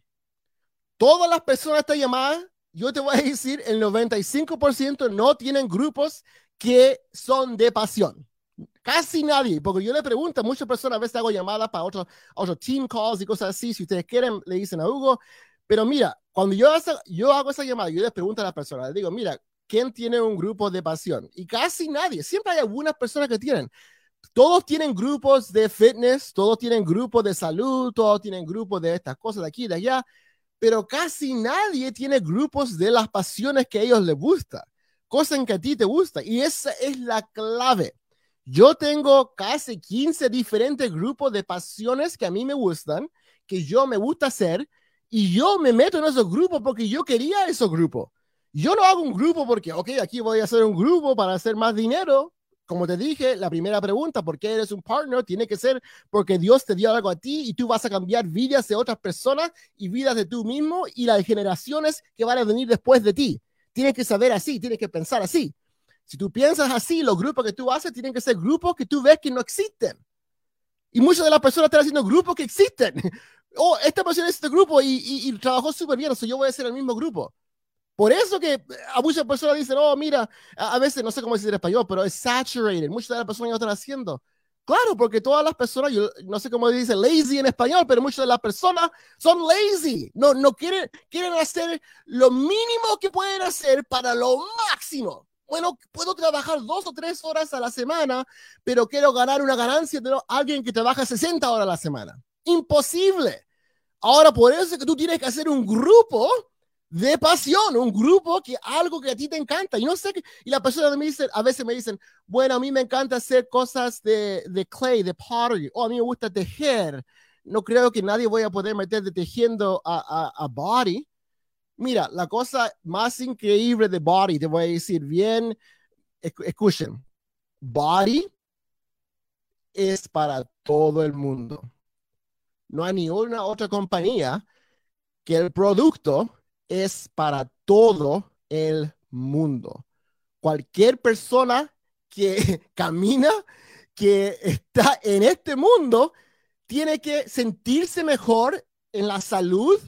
Todas las personas de esta llamada, yo te voy a decir, el 95% no tienen grupos que son de pasión. Casi nadie, porque yo le pregunto a muchas personas, a veces hago llamadas para otros otro team calls y cosas así, si ustedes quieren, le dicen a Hugo, pero mira, cuando yo, yo hago esa llamada, yo les pregunto a las personas, les digo, mira, ¿quién tiene un grupo de pasión? Y casi nadie, siempre hay algunas personas que tienen. Todos tienen grupos de fitness, todos tienen grupos de salud, todos tienen grupos de estas cosas de aquí de allá, pero casi nadie tiene grupos de las pasiones que a ellos les gusta, cosas en que a ti te gusta. Y esa es la clave. Yo tengo casi 15 diferentes grupos de pasiones que a mí me gustan, que yo me gusta hacer, y yo me meto en esos grupos porque yo quería esos grupos. Yo no hago un grupo porque, ok, aquí voy a hacer un grupo para hacer más dinero. Como te dije, la primera pregunta, ¿por qué eres un partner? Tiene que ser porque Dios te dio algo a ti y tú vas a cambiar vidas de otras personas y vidas de tú mismo y las generaciones que van a venir después de ti. Tienes que saber así, tienes que pensar así. Si tú piensas así, los grupos que tú haces tienen que ser grupos que tú ves que no existen. Y muchas de las personas están haciendo grupos que existen. Oh, esta persona es este grupo y, y, trabajó súper bien, o sea, yo voy a hacer el mismo grupo. Por eso que a muchas personas dicen, oh, mira, a, veces no sé cómo decir en español, pero es saturated. Muchas de las personas ya lo están haciendo. Claro, porque todas las personas, yo no sé cómo dice lazy en español, pero muchas de las personas son lazy. No, no quieren, quieren hacer lo mínimo que pueden hacer para lo máximo. Bueno, puedo trabajar dos o tres horas a la semana, pero quiero ganar una ganancia de alguien que trabaja 60 horas a la semana. Imposible. Ahora, por eso es que tú tienes que hacer un grupo de pasión, un grupo que algo que a ti te encanta. Y no sé qué, y la persona me dice, a veces me dicen, bueno, a mí me encanta hacer cosas de, de clay, de pottery, o a mí me gusta tejer. No creo que nadie voy a poder meter de tejiendo a, a, a body. Mira, la cosa más increíble de body, te voy a decir bien, escuchen, body es para todo el mundo. No hay ni una otra compañía que el producto es para todo el mundo. Cualquier persona que camina, que está en este mundo, tiene que sentirse mejor en la salud,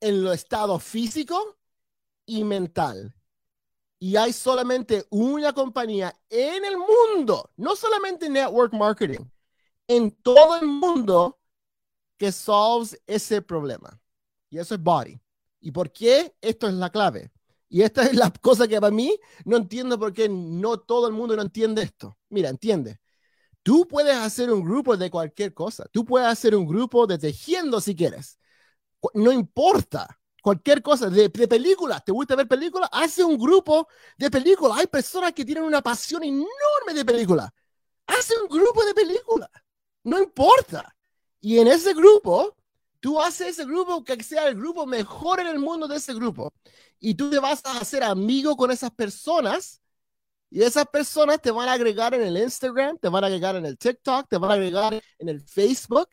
en lo estado físico y mental. Y hay solamente una compañía en el mundo, no solamente network marketing, en todo el mundo que solves ese problema. Y eso es Body. ¿Y por qué? Esto es la clave. Y esta es la cosa que para mí no entiendo por qué no todo el mundo no entiende esto. Mira, entiende. Tú puedes hacer un grupo de cualquier cosa. Tú puedes hacer un grupo de tejiendo si quieres. No importa. Cualquier cosa de, de películas. ¿Te gusta ver películas? Hace un grupo de películas. Hay personas que tienen una pasión enorme de películas. Hace un grupo de películas. No importa. Y en ese grupo Tú haces ese grupo que sea el grupo mejor en el mundo de ese grupo. Y tú te vas a hacer amigo con esas personas. Y esas personas te van a agregar en el Instagram, te van a agregar en el TikTok, te van a agregar en el Facebook.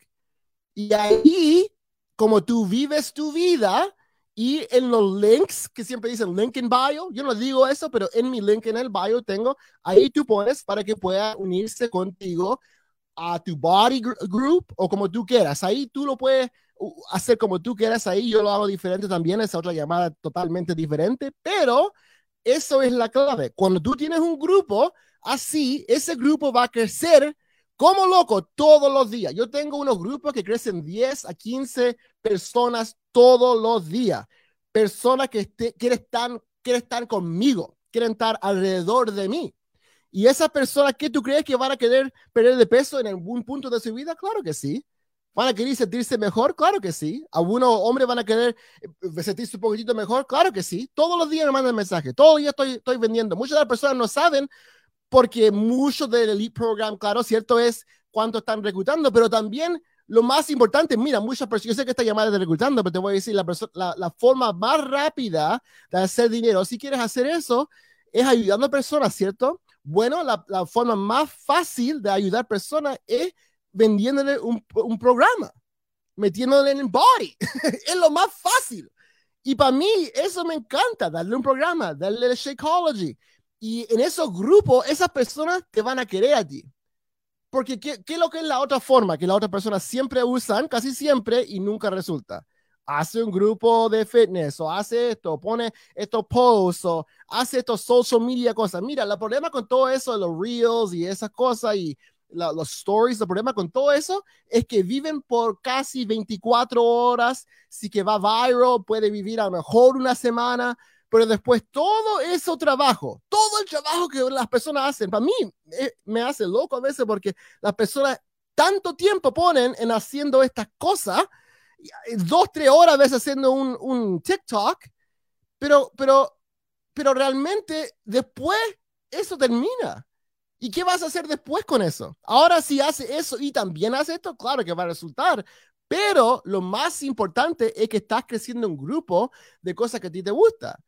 Y ahí, como tú vives tu vida y en los links que siempre dicen link in bio, yo no digo eso, pero en mi link en el bio tengo, ahí tú pones para que pueda unirse contigo a tu body group o como tú quieras. Ahí tú lo puedes hacer como tú quieras ahí, yo lo hago diferente también, es otra llamada totalmente diferente, pero eso es la clave. Cuando tú tienes un grupo así, ese grupo va a crecer como loco todos los días. Yo tengo unos grupos que crecen 10 a 15 personas todos los días. Personas que quieren, estar, quieren estar conmigo, quieren estar alrededor de mí. Y esas personas que tú crees que van a querer perder de peso en algún punto de su vida, claro que sí. ¿Van a querer sentirse mejor? Claro que sí. ¿Algunos hombres van a querer eh, sentirse un poquitito mejor? Claro que sí. Todos los días me mandan mensajes. Todos los días estoy, estoy vendiendo. Muchas de las personas no saben porque mucho del Elite Program, claro, cierto es cuánto están reclutando, pero también lo más importante, mira, muchas personas, yo sé que esta llamada de reclutando, pero te voy a decir, la, la, la forma más rápida de hacer dinero, si quieres hacer eso, es ayudando a personas, ¿cierto? Bueno, la, la forma más fácil de ayudar personas es vendiéndole un, un programa, metiéndole en el body. es lo más fácil. Y para mí eso me encanta, darle un programa, darle el Shakeology. Y en esos grupos, esas personas te van a querer a ti. Porque ¿qué, ¿qué, es lo que es la otra forma? Que las otras personas siempre usan, casi siempre, y nunca resulta. Hace un grupo de fitness, o hace esto, pone estos posts, o hace estos social media cosas. Mira, el problema con todo eso, los reels y esas cosas, y los stories, el problema con todo eso es que viven por casi 24 horas, si que va viral, puede vivir a lo mejor una semana, pero después todo ese trabajo, todo el trabajo que las personas hacen, para mí eh, me hace loco a veces porque las personas tanto tiempo ponen en haciendo estas cosas, dos, tres horas a veces haciendo un, un TikTok, pero, pero, pero realmente después eso termina. ¿Y qué vas a hacer después con eso? Ahora si hace eso y también hace esto, claro que va a resultar, pero lo más importante es que estás creciendo un grupo de cosas que a ti te gusta.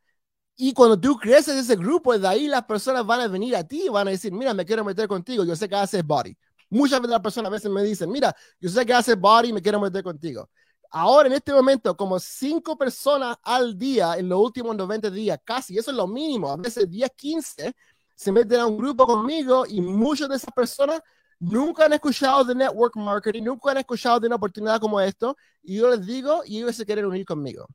Y cuando tú creces ese grupo, de ahí las personas van a venir a ti y van a decir, mira, me quiero meter contigo, yo sé que haces body. Muchas veces las personas a veces me dicen, mira, yo sé que haces body, me quiero meter contigo. Ahora, en este momento, como cinco personas al día en los últimos 90 días, casi, eso es lo mínimo, a veces 10, 15, se meten a un grupo conmigo y muchas de esas personas nunca han escuchado de network marketing, nunca han escuchado de una oportunidad como esto, y yo les digo, y ellos se quieren unir conmigo.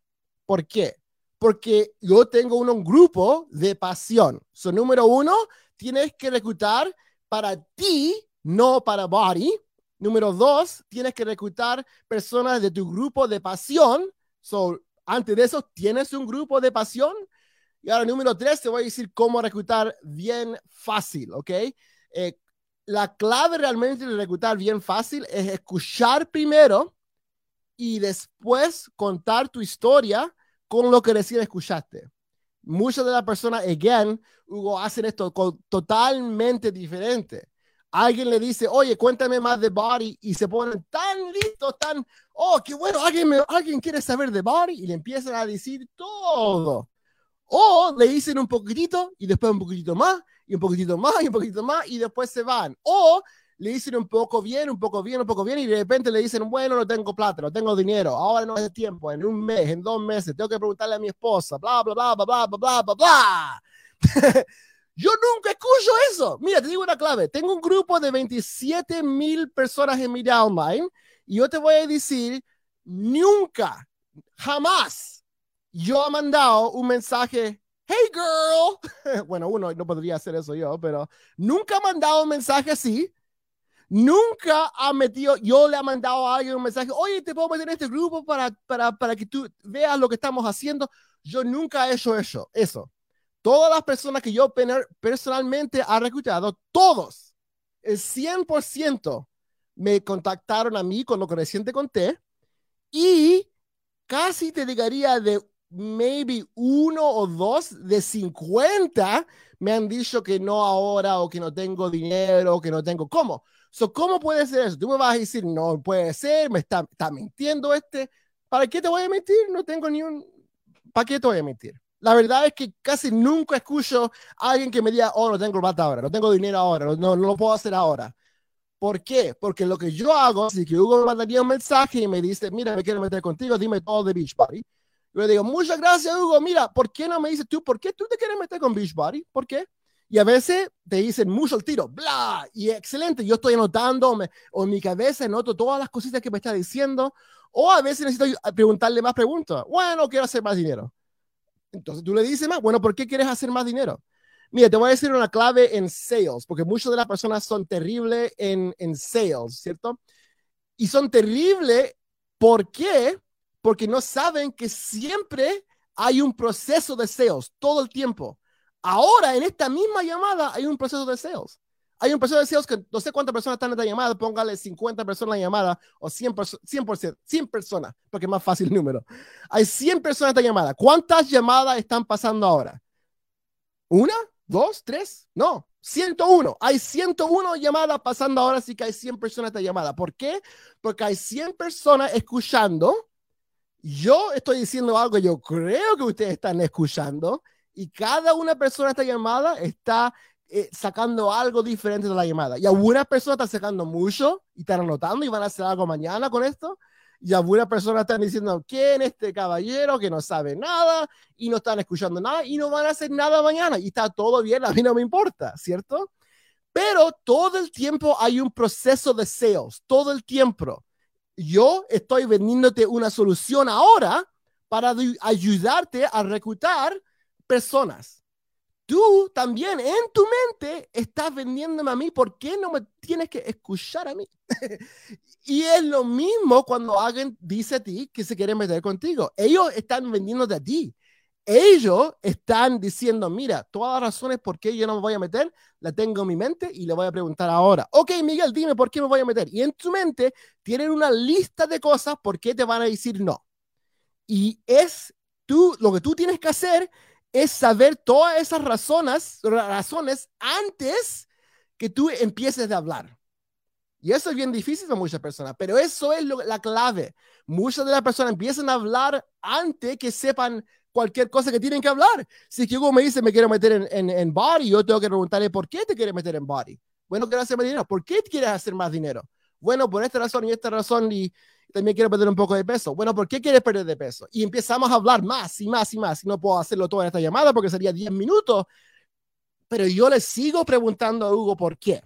¿Por qué? Porque yo tengo un grupo de pasión. So, número uno, tienes que reclutar para ti, no para Body. Número dos, tienes que reclutar personas de tu grupo de pasión. So, antes de eso, tienes un grupo de pasión. Y ahora, número tres, te voy a decir cómo reclutar bien fácil, ¿ok? Eh, la clave realmente de reclutar bien fácil es escuchar primero y después contar tu historia con lo que recién escuchaste. Muchas de las personas, again, Hugo, hacen esto totalmente diferente. Alguien le dice, oye, cuéntame más de Body y se ponen tan listos, tan, oh, qué bueno, alguien, alguien quiere saber de Body y le empiezan a decir todo. O le dicen un poquitito y después un poquitito más y un poquitito más y un poquitito más y después se van. O le dicen un poco bien, un poco bien, un poco bien y de repente le dicen, bueno, no tengo plata, no tengo dinero, ahora no es tiempo, en un mes, en dos meses, tengo que preguntarle a mi esposa, bla, bla, bla, bla, bla, bla, bla, bla. Yo nunca escucho eso. Mira, te digo una clave. Tengo un grupo de 27 mil personas en mi downline y yo te voy a decir, nunca, jamás, yo he mandado un mensaje hey girl. Bueno, uno no podría hacer eso yo, pero nunca ha mandado un mensaje así. Nunca ha metido, yo le he mandado a alguien un mensaje, oye, te puedo meter en este grupo para, para, para que tú veas lo que estamos haciendo. Yo nunca he hecho eso. eso. Todas las personas que yo personalmente ha reclutado, todos, el 100% me contactaron a mí con lo que recién te conté y casi te diría de maybe uno o dos de 50 me han dicho que no ahora o que no tengo dinero o que no tengo. ¿Cómo? So, ¿Cómo puede ser eso? Tú me vas a decir, no puede ser, me está, está mintiendo este. ¿Para qué te voy a mentir? No tengo ni un... ¿Para qué te voy a mentir? La verdad es que casi nunca escucho a alguien que me diga, oh, no tengo plata ahora, no tengo dinero ahora, no, no, lo puedo hacer ahora. ¿Por qué? Porque lo que yo hago, si que Hugo me mandaría un mensaje y me dice, mira, me quiero meter contigo, dime todo de Beachbody. Yo le digo, muchas gracias, Hugo. Mira, ¿por qué no me dices tú, por qué tú te quieres meter con Beachbody? ¿Por qué? Y a veces te dicen mucho el tiro, bla, y excelente, yo estoy anotando o en mi cabeza anoto todas las cositas que me está diciendo, o a veces necesito preguntarle más preguntas. Bueno, quiero hacer más dinero. Entonces tú le dices más, bueno, ¿por qué quieres hacer más dinero? Mira, te voy a decir una clave en sales, porque muchas de las personas son terribles en, en sales, ¿cierto? Y son terribles, ¿por qué? Porque no saben que siempre hay un proceso de sales, todo el tiempo. Ahora, en esta misma llamada, hay un proceso de sales. Hay un proceso de sales que no sé cuántas personas están en esta llamada, póngale 50 personas en la llamada o 100, 100%, 100 personas, porque es más fácil el número. Hay 100 personas en esta llamada. ¿Cuántas llamadas están pasando ahora? ¿Una? ¿Dos? ¿Tres? No, 101. Hay 101 llamadas pasando ahora, así que hay 100 personas en esta llamada. ¿Por qué? Porque hay 100 personas escuchando. Yo estoy diciendo algo yo creo que ustedes están escuchando y cada una persona en esta llamada está eh, sacando algo diferente de la llamada. Y algunas personas están sacando mucho y están anotando y van a hacer algo mañana con esto. Y algunas personas están diciendo, ¿quién es este caballero que no sabe nada y no están escuchando nada y no van a hacer nada mañana? Y está todo bien, a mí no me importa, ¿cierto? Pero todo el tiempo hay un proceso de sales, todo el tiempo. Yo estoy vendiéndote una solución ahora para ayudarte a reclutar personas tú también en tu mente estás vendiéndome a mí, ¿por qué no me tienes que escuchar a mí? y es lo mismo cuando alguien dice a ti que se quiere meter contigo. Ellos están vendiéndote a ti. Ellos están diciendo, mira, todas las razones por qué yo no me voy a meter, la tengo en mi mente y le voy a preguntar ahora. Ok, Miguel, dime por qué me voy a meter. Y en tu mente tienen una lista de cosas por qué te van a decir no. Y es tú, lo que tú tienes que hacer es saber todas esas razones, razones antes que tú empieces a hablar. Y eso es bien difícil para muchas personas, pero eso es la clave. Muchas de las personas empiezan a hablar antes que sepan cualquier cosa que tienen que hablar. Si Hugo me dice, me quiero meter en, en, body, yo tengo que preguntarle, ¿por qué te quieres meter en body? Bueno, quiero hacer más dinero. ¿Por qué quieres hacer más dinero? Bueno, por esta razón y esta razón, y, también quiero perder un poco de peso. Bueno, ¿por qué quieres perder de peso? Y empezamos a hablar más y más y más. Y no puedo hacerlo todo en esta llamada porque sería 10 minutos. Pero yo le sigo preguntando a Hugo por qué.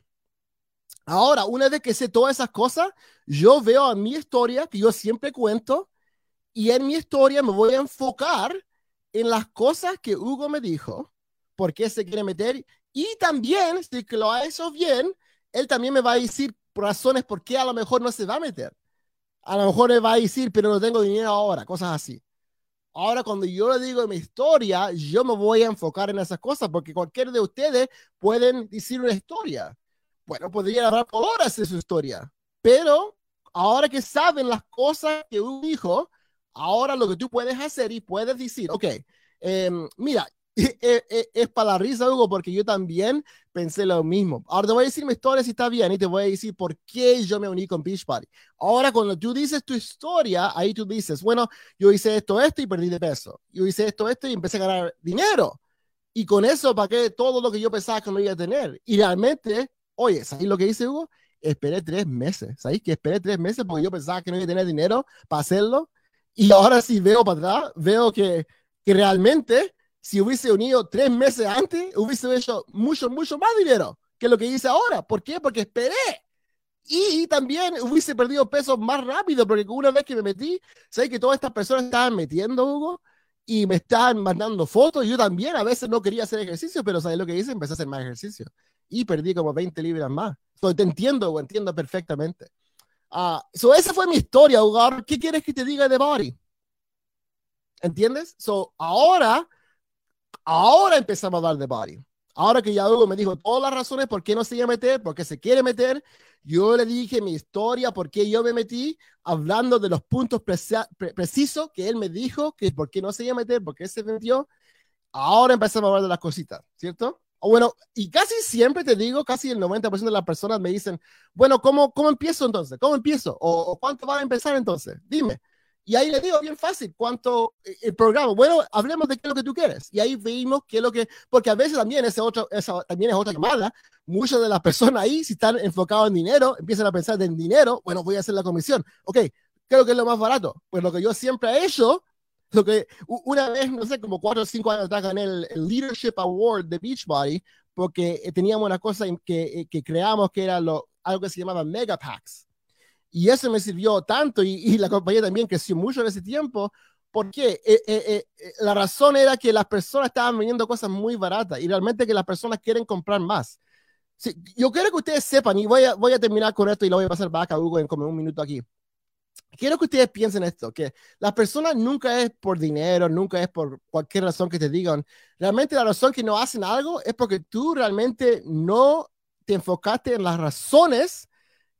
Ahora, una vez que sé todas esas cosas, yo veo a mi historia que yo siempre cuento y en mi historia me voy a enfocar en las cosas que Hugo me dijo, por qué se quiere meter y también, si lo ha hecho bien, él también me va a decir razones por qué a lo mejor no se va a meter. A lo mejor él va a decir, pero no tengo dinero ahora, cosas así. Ahora, cuando yo le digo mi historia, yo me voy a enfocar en esas cosas, porque cualquier de ustedes pueden decir una historia. Bueno, podría hablar por horas de su historia, pero ahora que saben las cosas que uno dijo, ahora lo que tú puedes hacer y puedes decir, ok, em, mira, es, para la risa, Hugo, porque yo también pensé lo mismo. Ahora te voy a decir mi historia si está bien y te voy a decir por qué yo me uní con Beach Party. Ahora, cuando tú dices tu historia, ahí tú dices, bueno, yo hice esto, esto y perdí de peso. Yo hice esto, esto y empecé a ganar dinero. Y con eso pagué todo lo que yo pensaba que no iba a tener. Y realmente, oye, ¿sabes lo que hice, Hugo? Esperé tres meses. ¿Sabes que esperé tres meses porque yo pensaba que no iba a tener dinero para hacerlo? Y ahora sí veo para atrás, veo que, que realmente si hubiese unido tres meses antes, hubiese hecho mucho, mucho más dinero que lo que hice ahora. ¿Por qué? Porque esperé. Y también hubiese perdido peso más rápido, porque una vez que me metí, sé que todas estas personas estaban metiendo, Hugo, y me estaban mandando fotos. Yo también a veces no quería hacer ejercicio, pero ¿sabes lo que hice? Empecé a hacer más ejercicio. Y perdí como 20 libras más. So, te entiendo, o entiendo perfectamente. Uh, so esa fue mi historia, Hugo. ¿Qué quieres que te diga de Body? ¿Entiendes? So, ahora Ahora empezamos a hablar de Body. Ahora que ya Hugo me dijo todas las razones por qué no se iba a meter, por qué se quiere meter, yo le dije mi historia, por qué yo me metí, hablando de los puntos precisos que él me dijo, que por qué no se iba a meter, por qué se metió. Ahora empezamos a hablar de las cositas, ¿cierto? Bueno, y casi siempre te digo, casi el 90% de las personas me dicen, bueno, ¿cómo, cómo empiezo entonces? ¿Cómo empiezo? ¿O, cuánto va a empezar entonces? Dime. Y ahí le digo bien fácil cuánto eh, el programa. Bueno, hablemos de qué es lo que tú quieres. Y ahí vimos qué es lo que, porque a veces también ese otro, esa también es otra llamada. Muchas de las personas ahí, si están enfocados en dinero, empiezan a pensar en dinero. Bueno, voy a hacer la comisión. Ok, creo que es lo más barato. Pues lo que yo siempre he hecho, lo que una vez, no sé, como cuatro o cinco años atrás gané el, Leadership Award de Beachbody porque eh, teníamos una cosa que, eh, que creamos que era lo, algo que se llamaba Mega Packs y eso me sirvió tanto y, la compañía también creció mucho en ese tiempo. porque eh, eh, eh, la razón era que las personas estaban vendiendo cosas muy baratas y realmente que las personas quieren comprar más. yo quiero que ustedes sepan, y voy a, voy a terminar con esto y lo voy a pasar back a Hugo en como un minuto aquí. Quiero que ustedes piensen esto, que las personas nunca es por dinero, nunca es por cualquier razón que te digan. Realmente la razón que no hacen algo es porque tú realmente no te enfocaste en las razones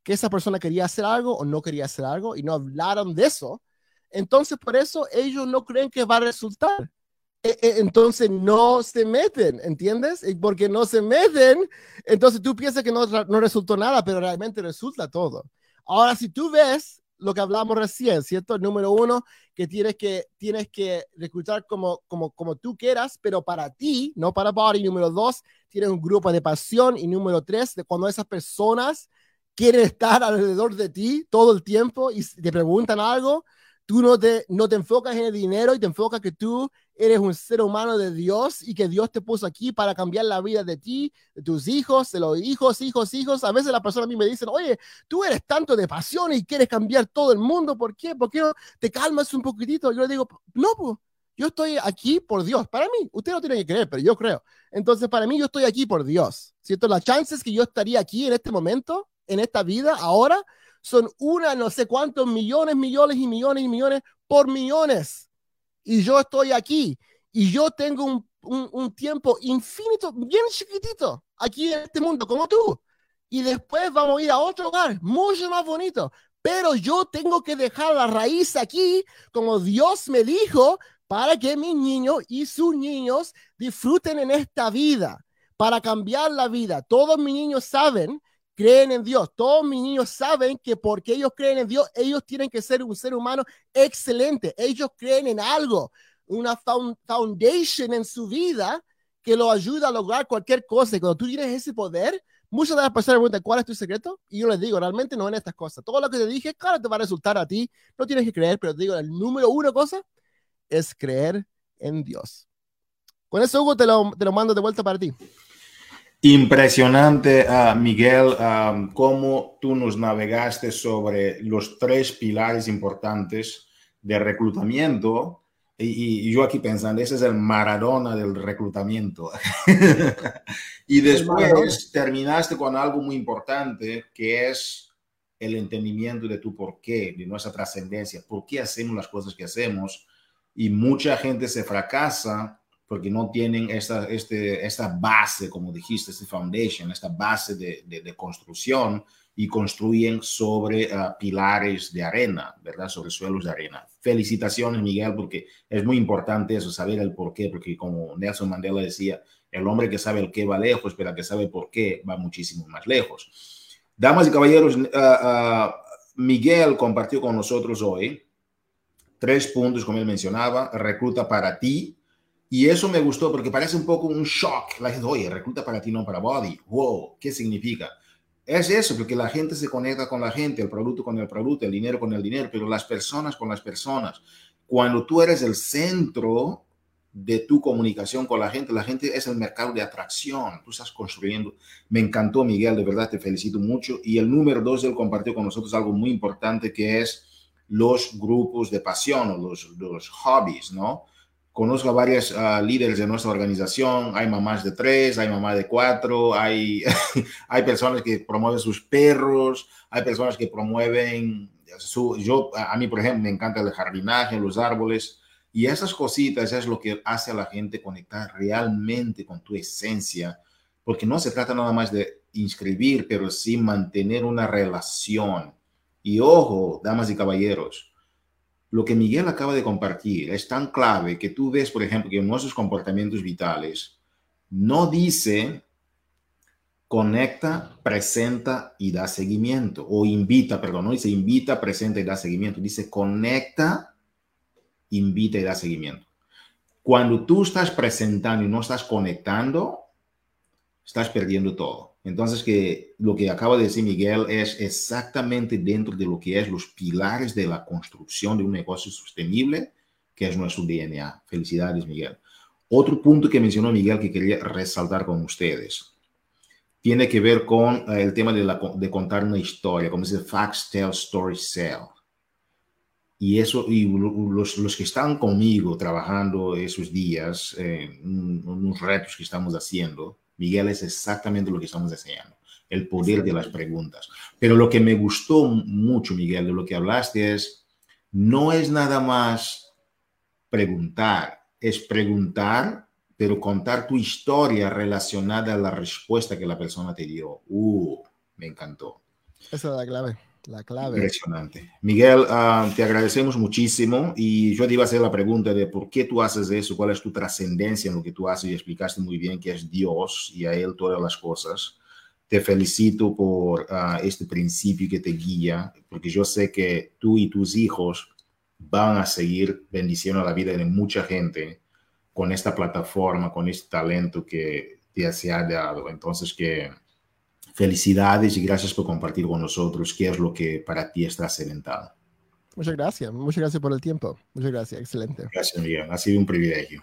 que esa persona quería hacer algo o no quería hacer algo y no hablaron de eso, entonces por eso ellos no creen que va a resultar. E, e, entonces no se meten, ¿entiendes? Y porque no se meten, entonces tú piensas que no, no resultó nada, pero realmente resulta todo. Ahora, si tú ves lo que hablamos recién, ¿cierto? Número uno, que tienes que, tienes que reclutar como, como, como tú quieras, pero para ti, no para Body. Número dos, tienes un grupo de pasión. Y número tres, de cuando esas personas quieren estar alrededor de ti todo el tiempo y te preguntan algo, tú no te, no te enfocas en el dinero y te enfocas que tú eres un ser humano de Dios y que Dios te puso aquí para cambiar la vida de ti, de tus hijos, de los hijos, hijos, hijos. A veces las personas a mí me dicen, oye, tú eres tanto de pasión y quieres cambiar todo el mundo, ¿por qué? ¿Por qué no te calmas un poquitito? Yo le digo, no, pues. Yo estoy aquí por Dios. Para mí, usted no tiene que creer, pero yo creo. Entonces, para mí, yo estoy aquí por Dios. ¿Cierto? Las chances que yo estaría aquí en este momento en esta vida ahora son una, no sé cuántos millones, millones y millones y millones por millones. Y yo estoy aquí y yo tengo un, un, tiempo infinito, bien chiquitito, aquí en este mundo, como tú. Y después vamos a ir a otro lugar, mucho más bonito. Pero yo tengo que dejar la raíz aquí, como Dios me dijo, para que mis niños y sus niños disfruten en esta vida, para cambiar la vida. Todos mis niños saben creen en Dios. Todos mis niños saben que porque ellos creen en Dios, ellos tienen que ser un ser humano excelente. Ellos creen en algo, una foundation en su vida que lo ayuda a lograr cualquier cosa. Y cuando tú tienes ese poder, muchas de las personas me preguntan, ¿cuál es tu secreto? Y yo les digo, realmente no en estas cosas. Todo lo que te dije, claro, te va a resultar a ti. No tienes que creer, pero te digo, el número uno cosa es creer en Dios. Con eso, Hugo, te lo, te lo mando de vuelta para ti. Impresionante, uh, Miguel, um, cómo tú nos navegaste sobre los tres pilares importantes de reclutamiento. Y, y, yo aquí pensando, ese es el Maradona del reclutamiento. y después terminaste con algo muy importante, que es el entendimiento de tu por qué, de nuestra trascendencia, por qué hacemos las cosas que hacemos. Y mucha gente se fracasa porque no tienen esta, este, esta base, como dijiste, este foundation, esta base de, de, construcción y construyen sobre uh, pilares de arena, ¿verdad? Sobre suelos de arena. Felicitaciones, Miguel, porque es muy importante eso, saber el por qué, porque como Nelson Mandela decía, el hombre que sabe el qué va lejos, pero el que sabe por qué va muchísimo más lejos. Damas y caballeros, uh, uh, Miguel compartió con nosotros hoy tres puntos, como él mencionaba, recluta para ti, y eso me gustó porque parece un poco un shock. La gente, oye, recluta para ti, no para body. Wow, ¿qué significa? Es eso, porque la gente se conecta con la gente, el producto con el producto, el dinero con el dinero, pero las personas con las personas. Cuando tú eres el centro de tu comunicación con la gente, la gente es el mercado de atracción, tú estás construyendo. Me encantó, Miguel, de verdad te felicito mucho. Y el número dos, él compartió con nosotros algo muy importante que es los grupos de pasión o los, los hobbies, ¿no? Conozco a varias líderes de nuestra organización, hay mamás de tres, hay mamás de cuatro, hay, hay personas que promueven sus perros, hay personas que promueven su, yo, a mí por ejemplo me encanta el jardinaje, los árboles, y esas cositas es lo que hace a la gente conectar realmente con tu esencia, porque no se trata nada más de inscribir, pero sí mantener una relación. Y ojo, damas y caballeros, lo que Miguel acaba de compartir es tan clave que tú ves, por ejemplo, que en nuestros comportamientos vitales no dice conecta, presenta y da seguimiento, o invita, perdón, no dice invita, presenta y da seguimiento, dice conecta, invita y da seguimiento. Cuando tú estás presentando y no estás conectando, estás perdiendo todo. Entonces, que lo que acaba de decir Miguel es exactamente dentro de lo que es los pilares de la construcción de un negocio sostenible, que es nuestro DNA. Felicidades, Miguel. Otro punto que mencionó Miguel que quería resaltar con ustedes tiene que ver con eh, el tema de, contar una historia, como dice facts tell, stories sell. Y eso, y los, los que están conmigo trabajando esos días, eh, unos retos que estamos haciendo, Miguel es exactamente lo que estamos enseñando, el poder de las preguntas. Pero lo que me gustó mucho, Miguel, de lo que hablaste es, no es nada más preguntar, es preguntar, pero contar tu historia relacionada a la respuesta que la persona te dio. Uh, me encantó. Esa es la clave. La clave. Impresionante. Miguel, uh, te agradecemos muchísimo y yo te iba a hacer la pregunta de por qué tú haces eso, cuál es tu trascendencia en lo que tú haces y explicaste muy bien que es Dios y a Él todas las cosas. Te felicito por uh, este principio que te guía, porque yo sé que tú y tus hijos van a seguir bendiciendo la vida de mucha gente con esta plataforma, con este talento que te se ha dado. Entonces, que Felicidades y gracias por compartir con nosotros qué es lo que para ti está cementado. Muchas gracias, muchas gracias por el tiempo. Muchas gracias, excelente. Gracias, Miguel. Ha sido un privilegio.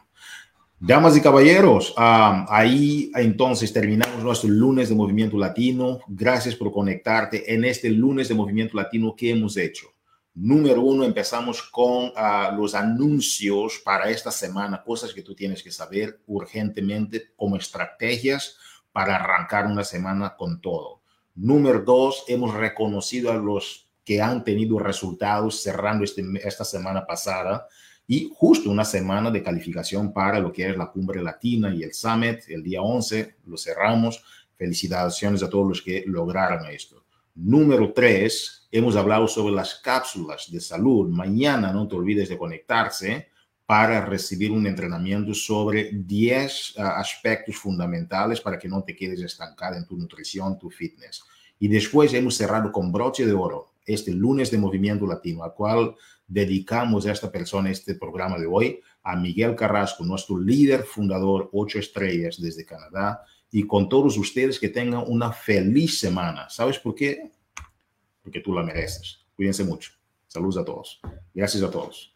Damas y caballeros, ahí entonces terminamos nuestro lunes de Movimiento Latino. Gracias por conectarte en este lunes de Movimiento Latino que hemos hecho. Número uno, empezamos con ah, los anuncios para esta semana, cosas que tú tienes que saber urgentemente como estrategias para arrancar una semana con todo. Número dos, hemos reconocido a los que han tenido resultados cerrando este, esta semana pasada y justo una semana de calificación para lo que es la cumbre latina y el summit, el día 11, lo cerramos. Felicitaciones a todos los que lograron esto. Número tres, hemos hablado sobre las cápsulas de salud. Mañana no te olvides de conectarse para recibir un entrenamiento sobre 10 ah, aspectos fundamentales para que no te quedes estancada en tu nutrición, tu fitness. Y después hemos cerrado con broche de oro este lunes de Movimiento Latino, al cual dedicamos esta persona este programa de hoy, a Miguel Carrasco, nuestro líder fundador, ocho estrellas desde Canadá, y con todos ustedes que tengan una feliz semana. ¿Sabes por qué? Porque tú la mereces. Cuídense mucho. Saludos a todos. Gracias a todos.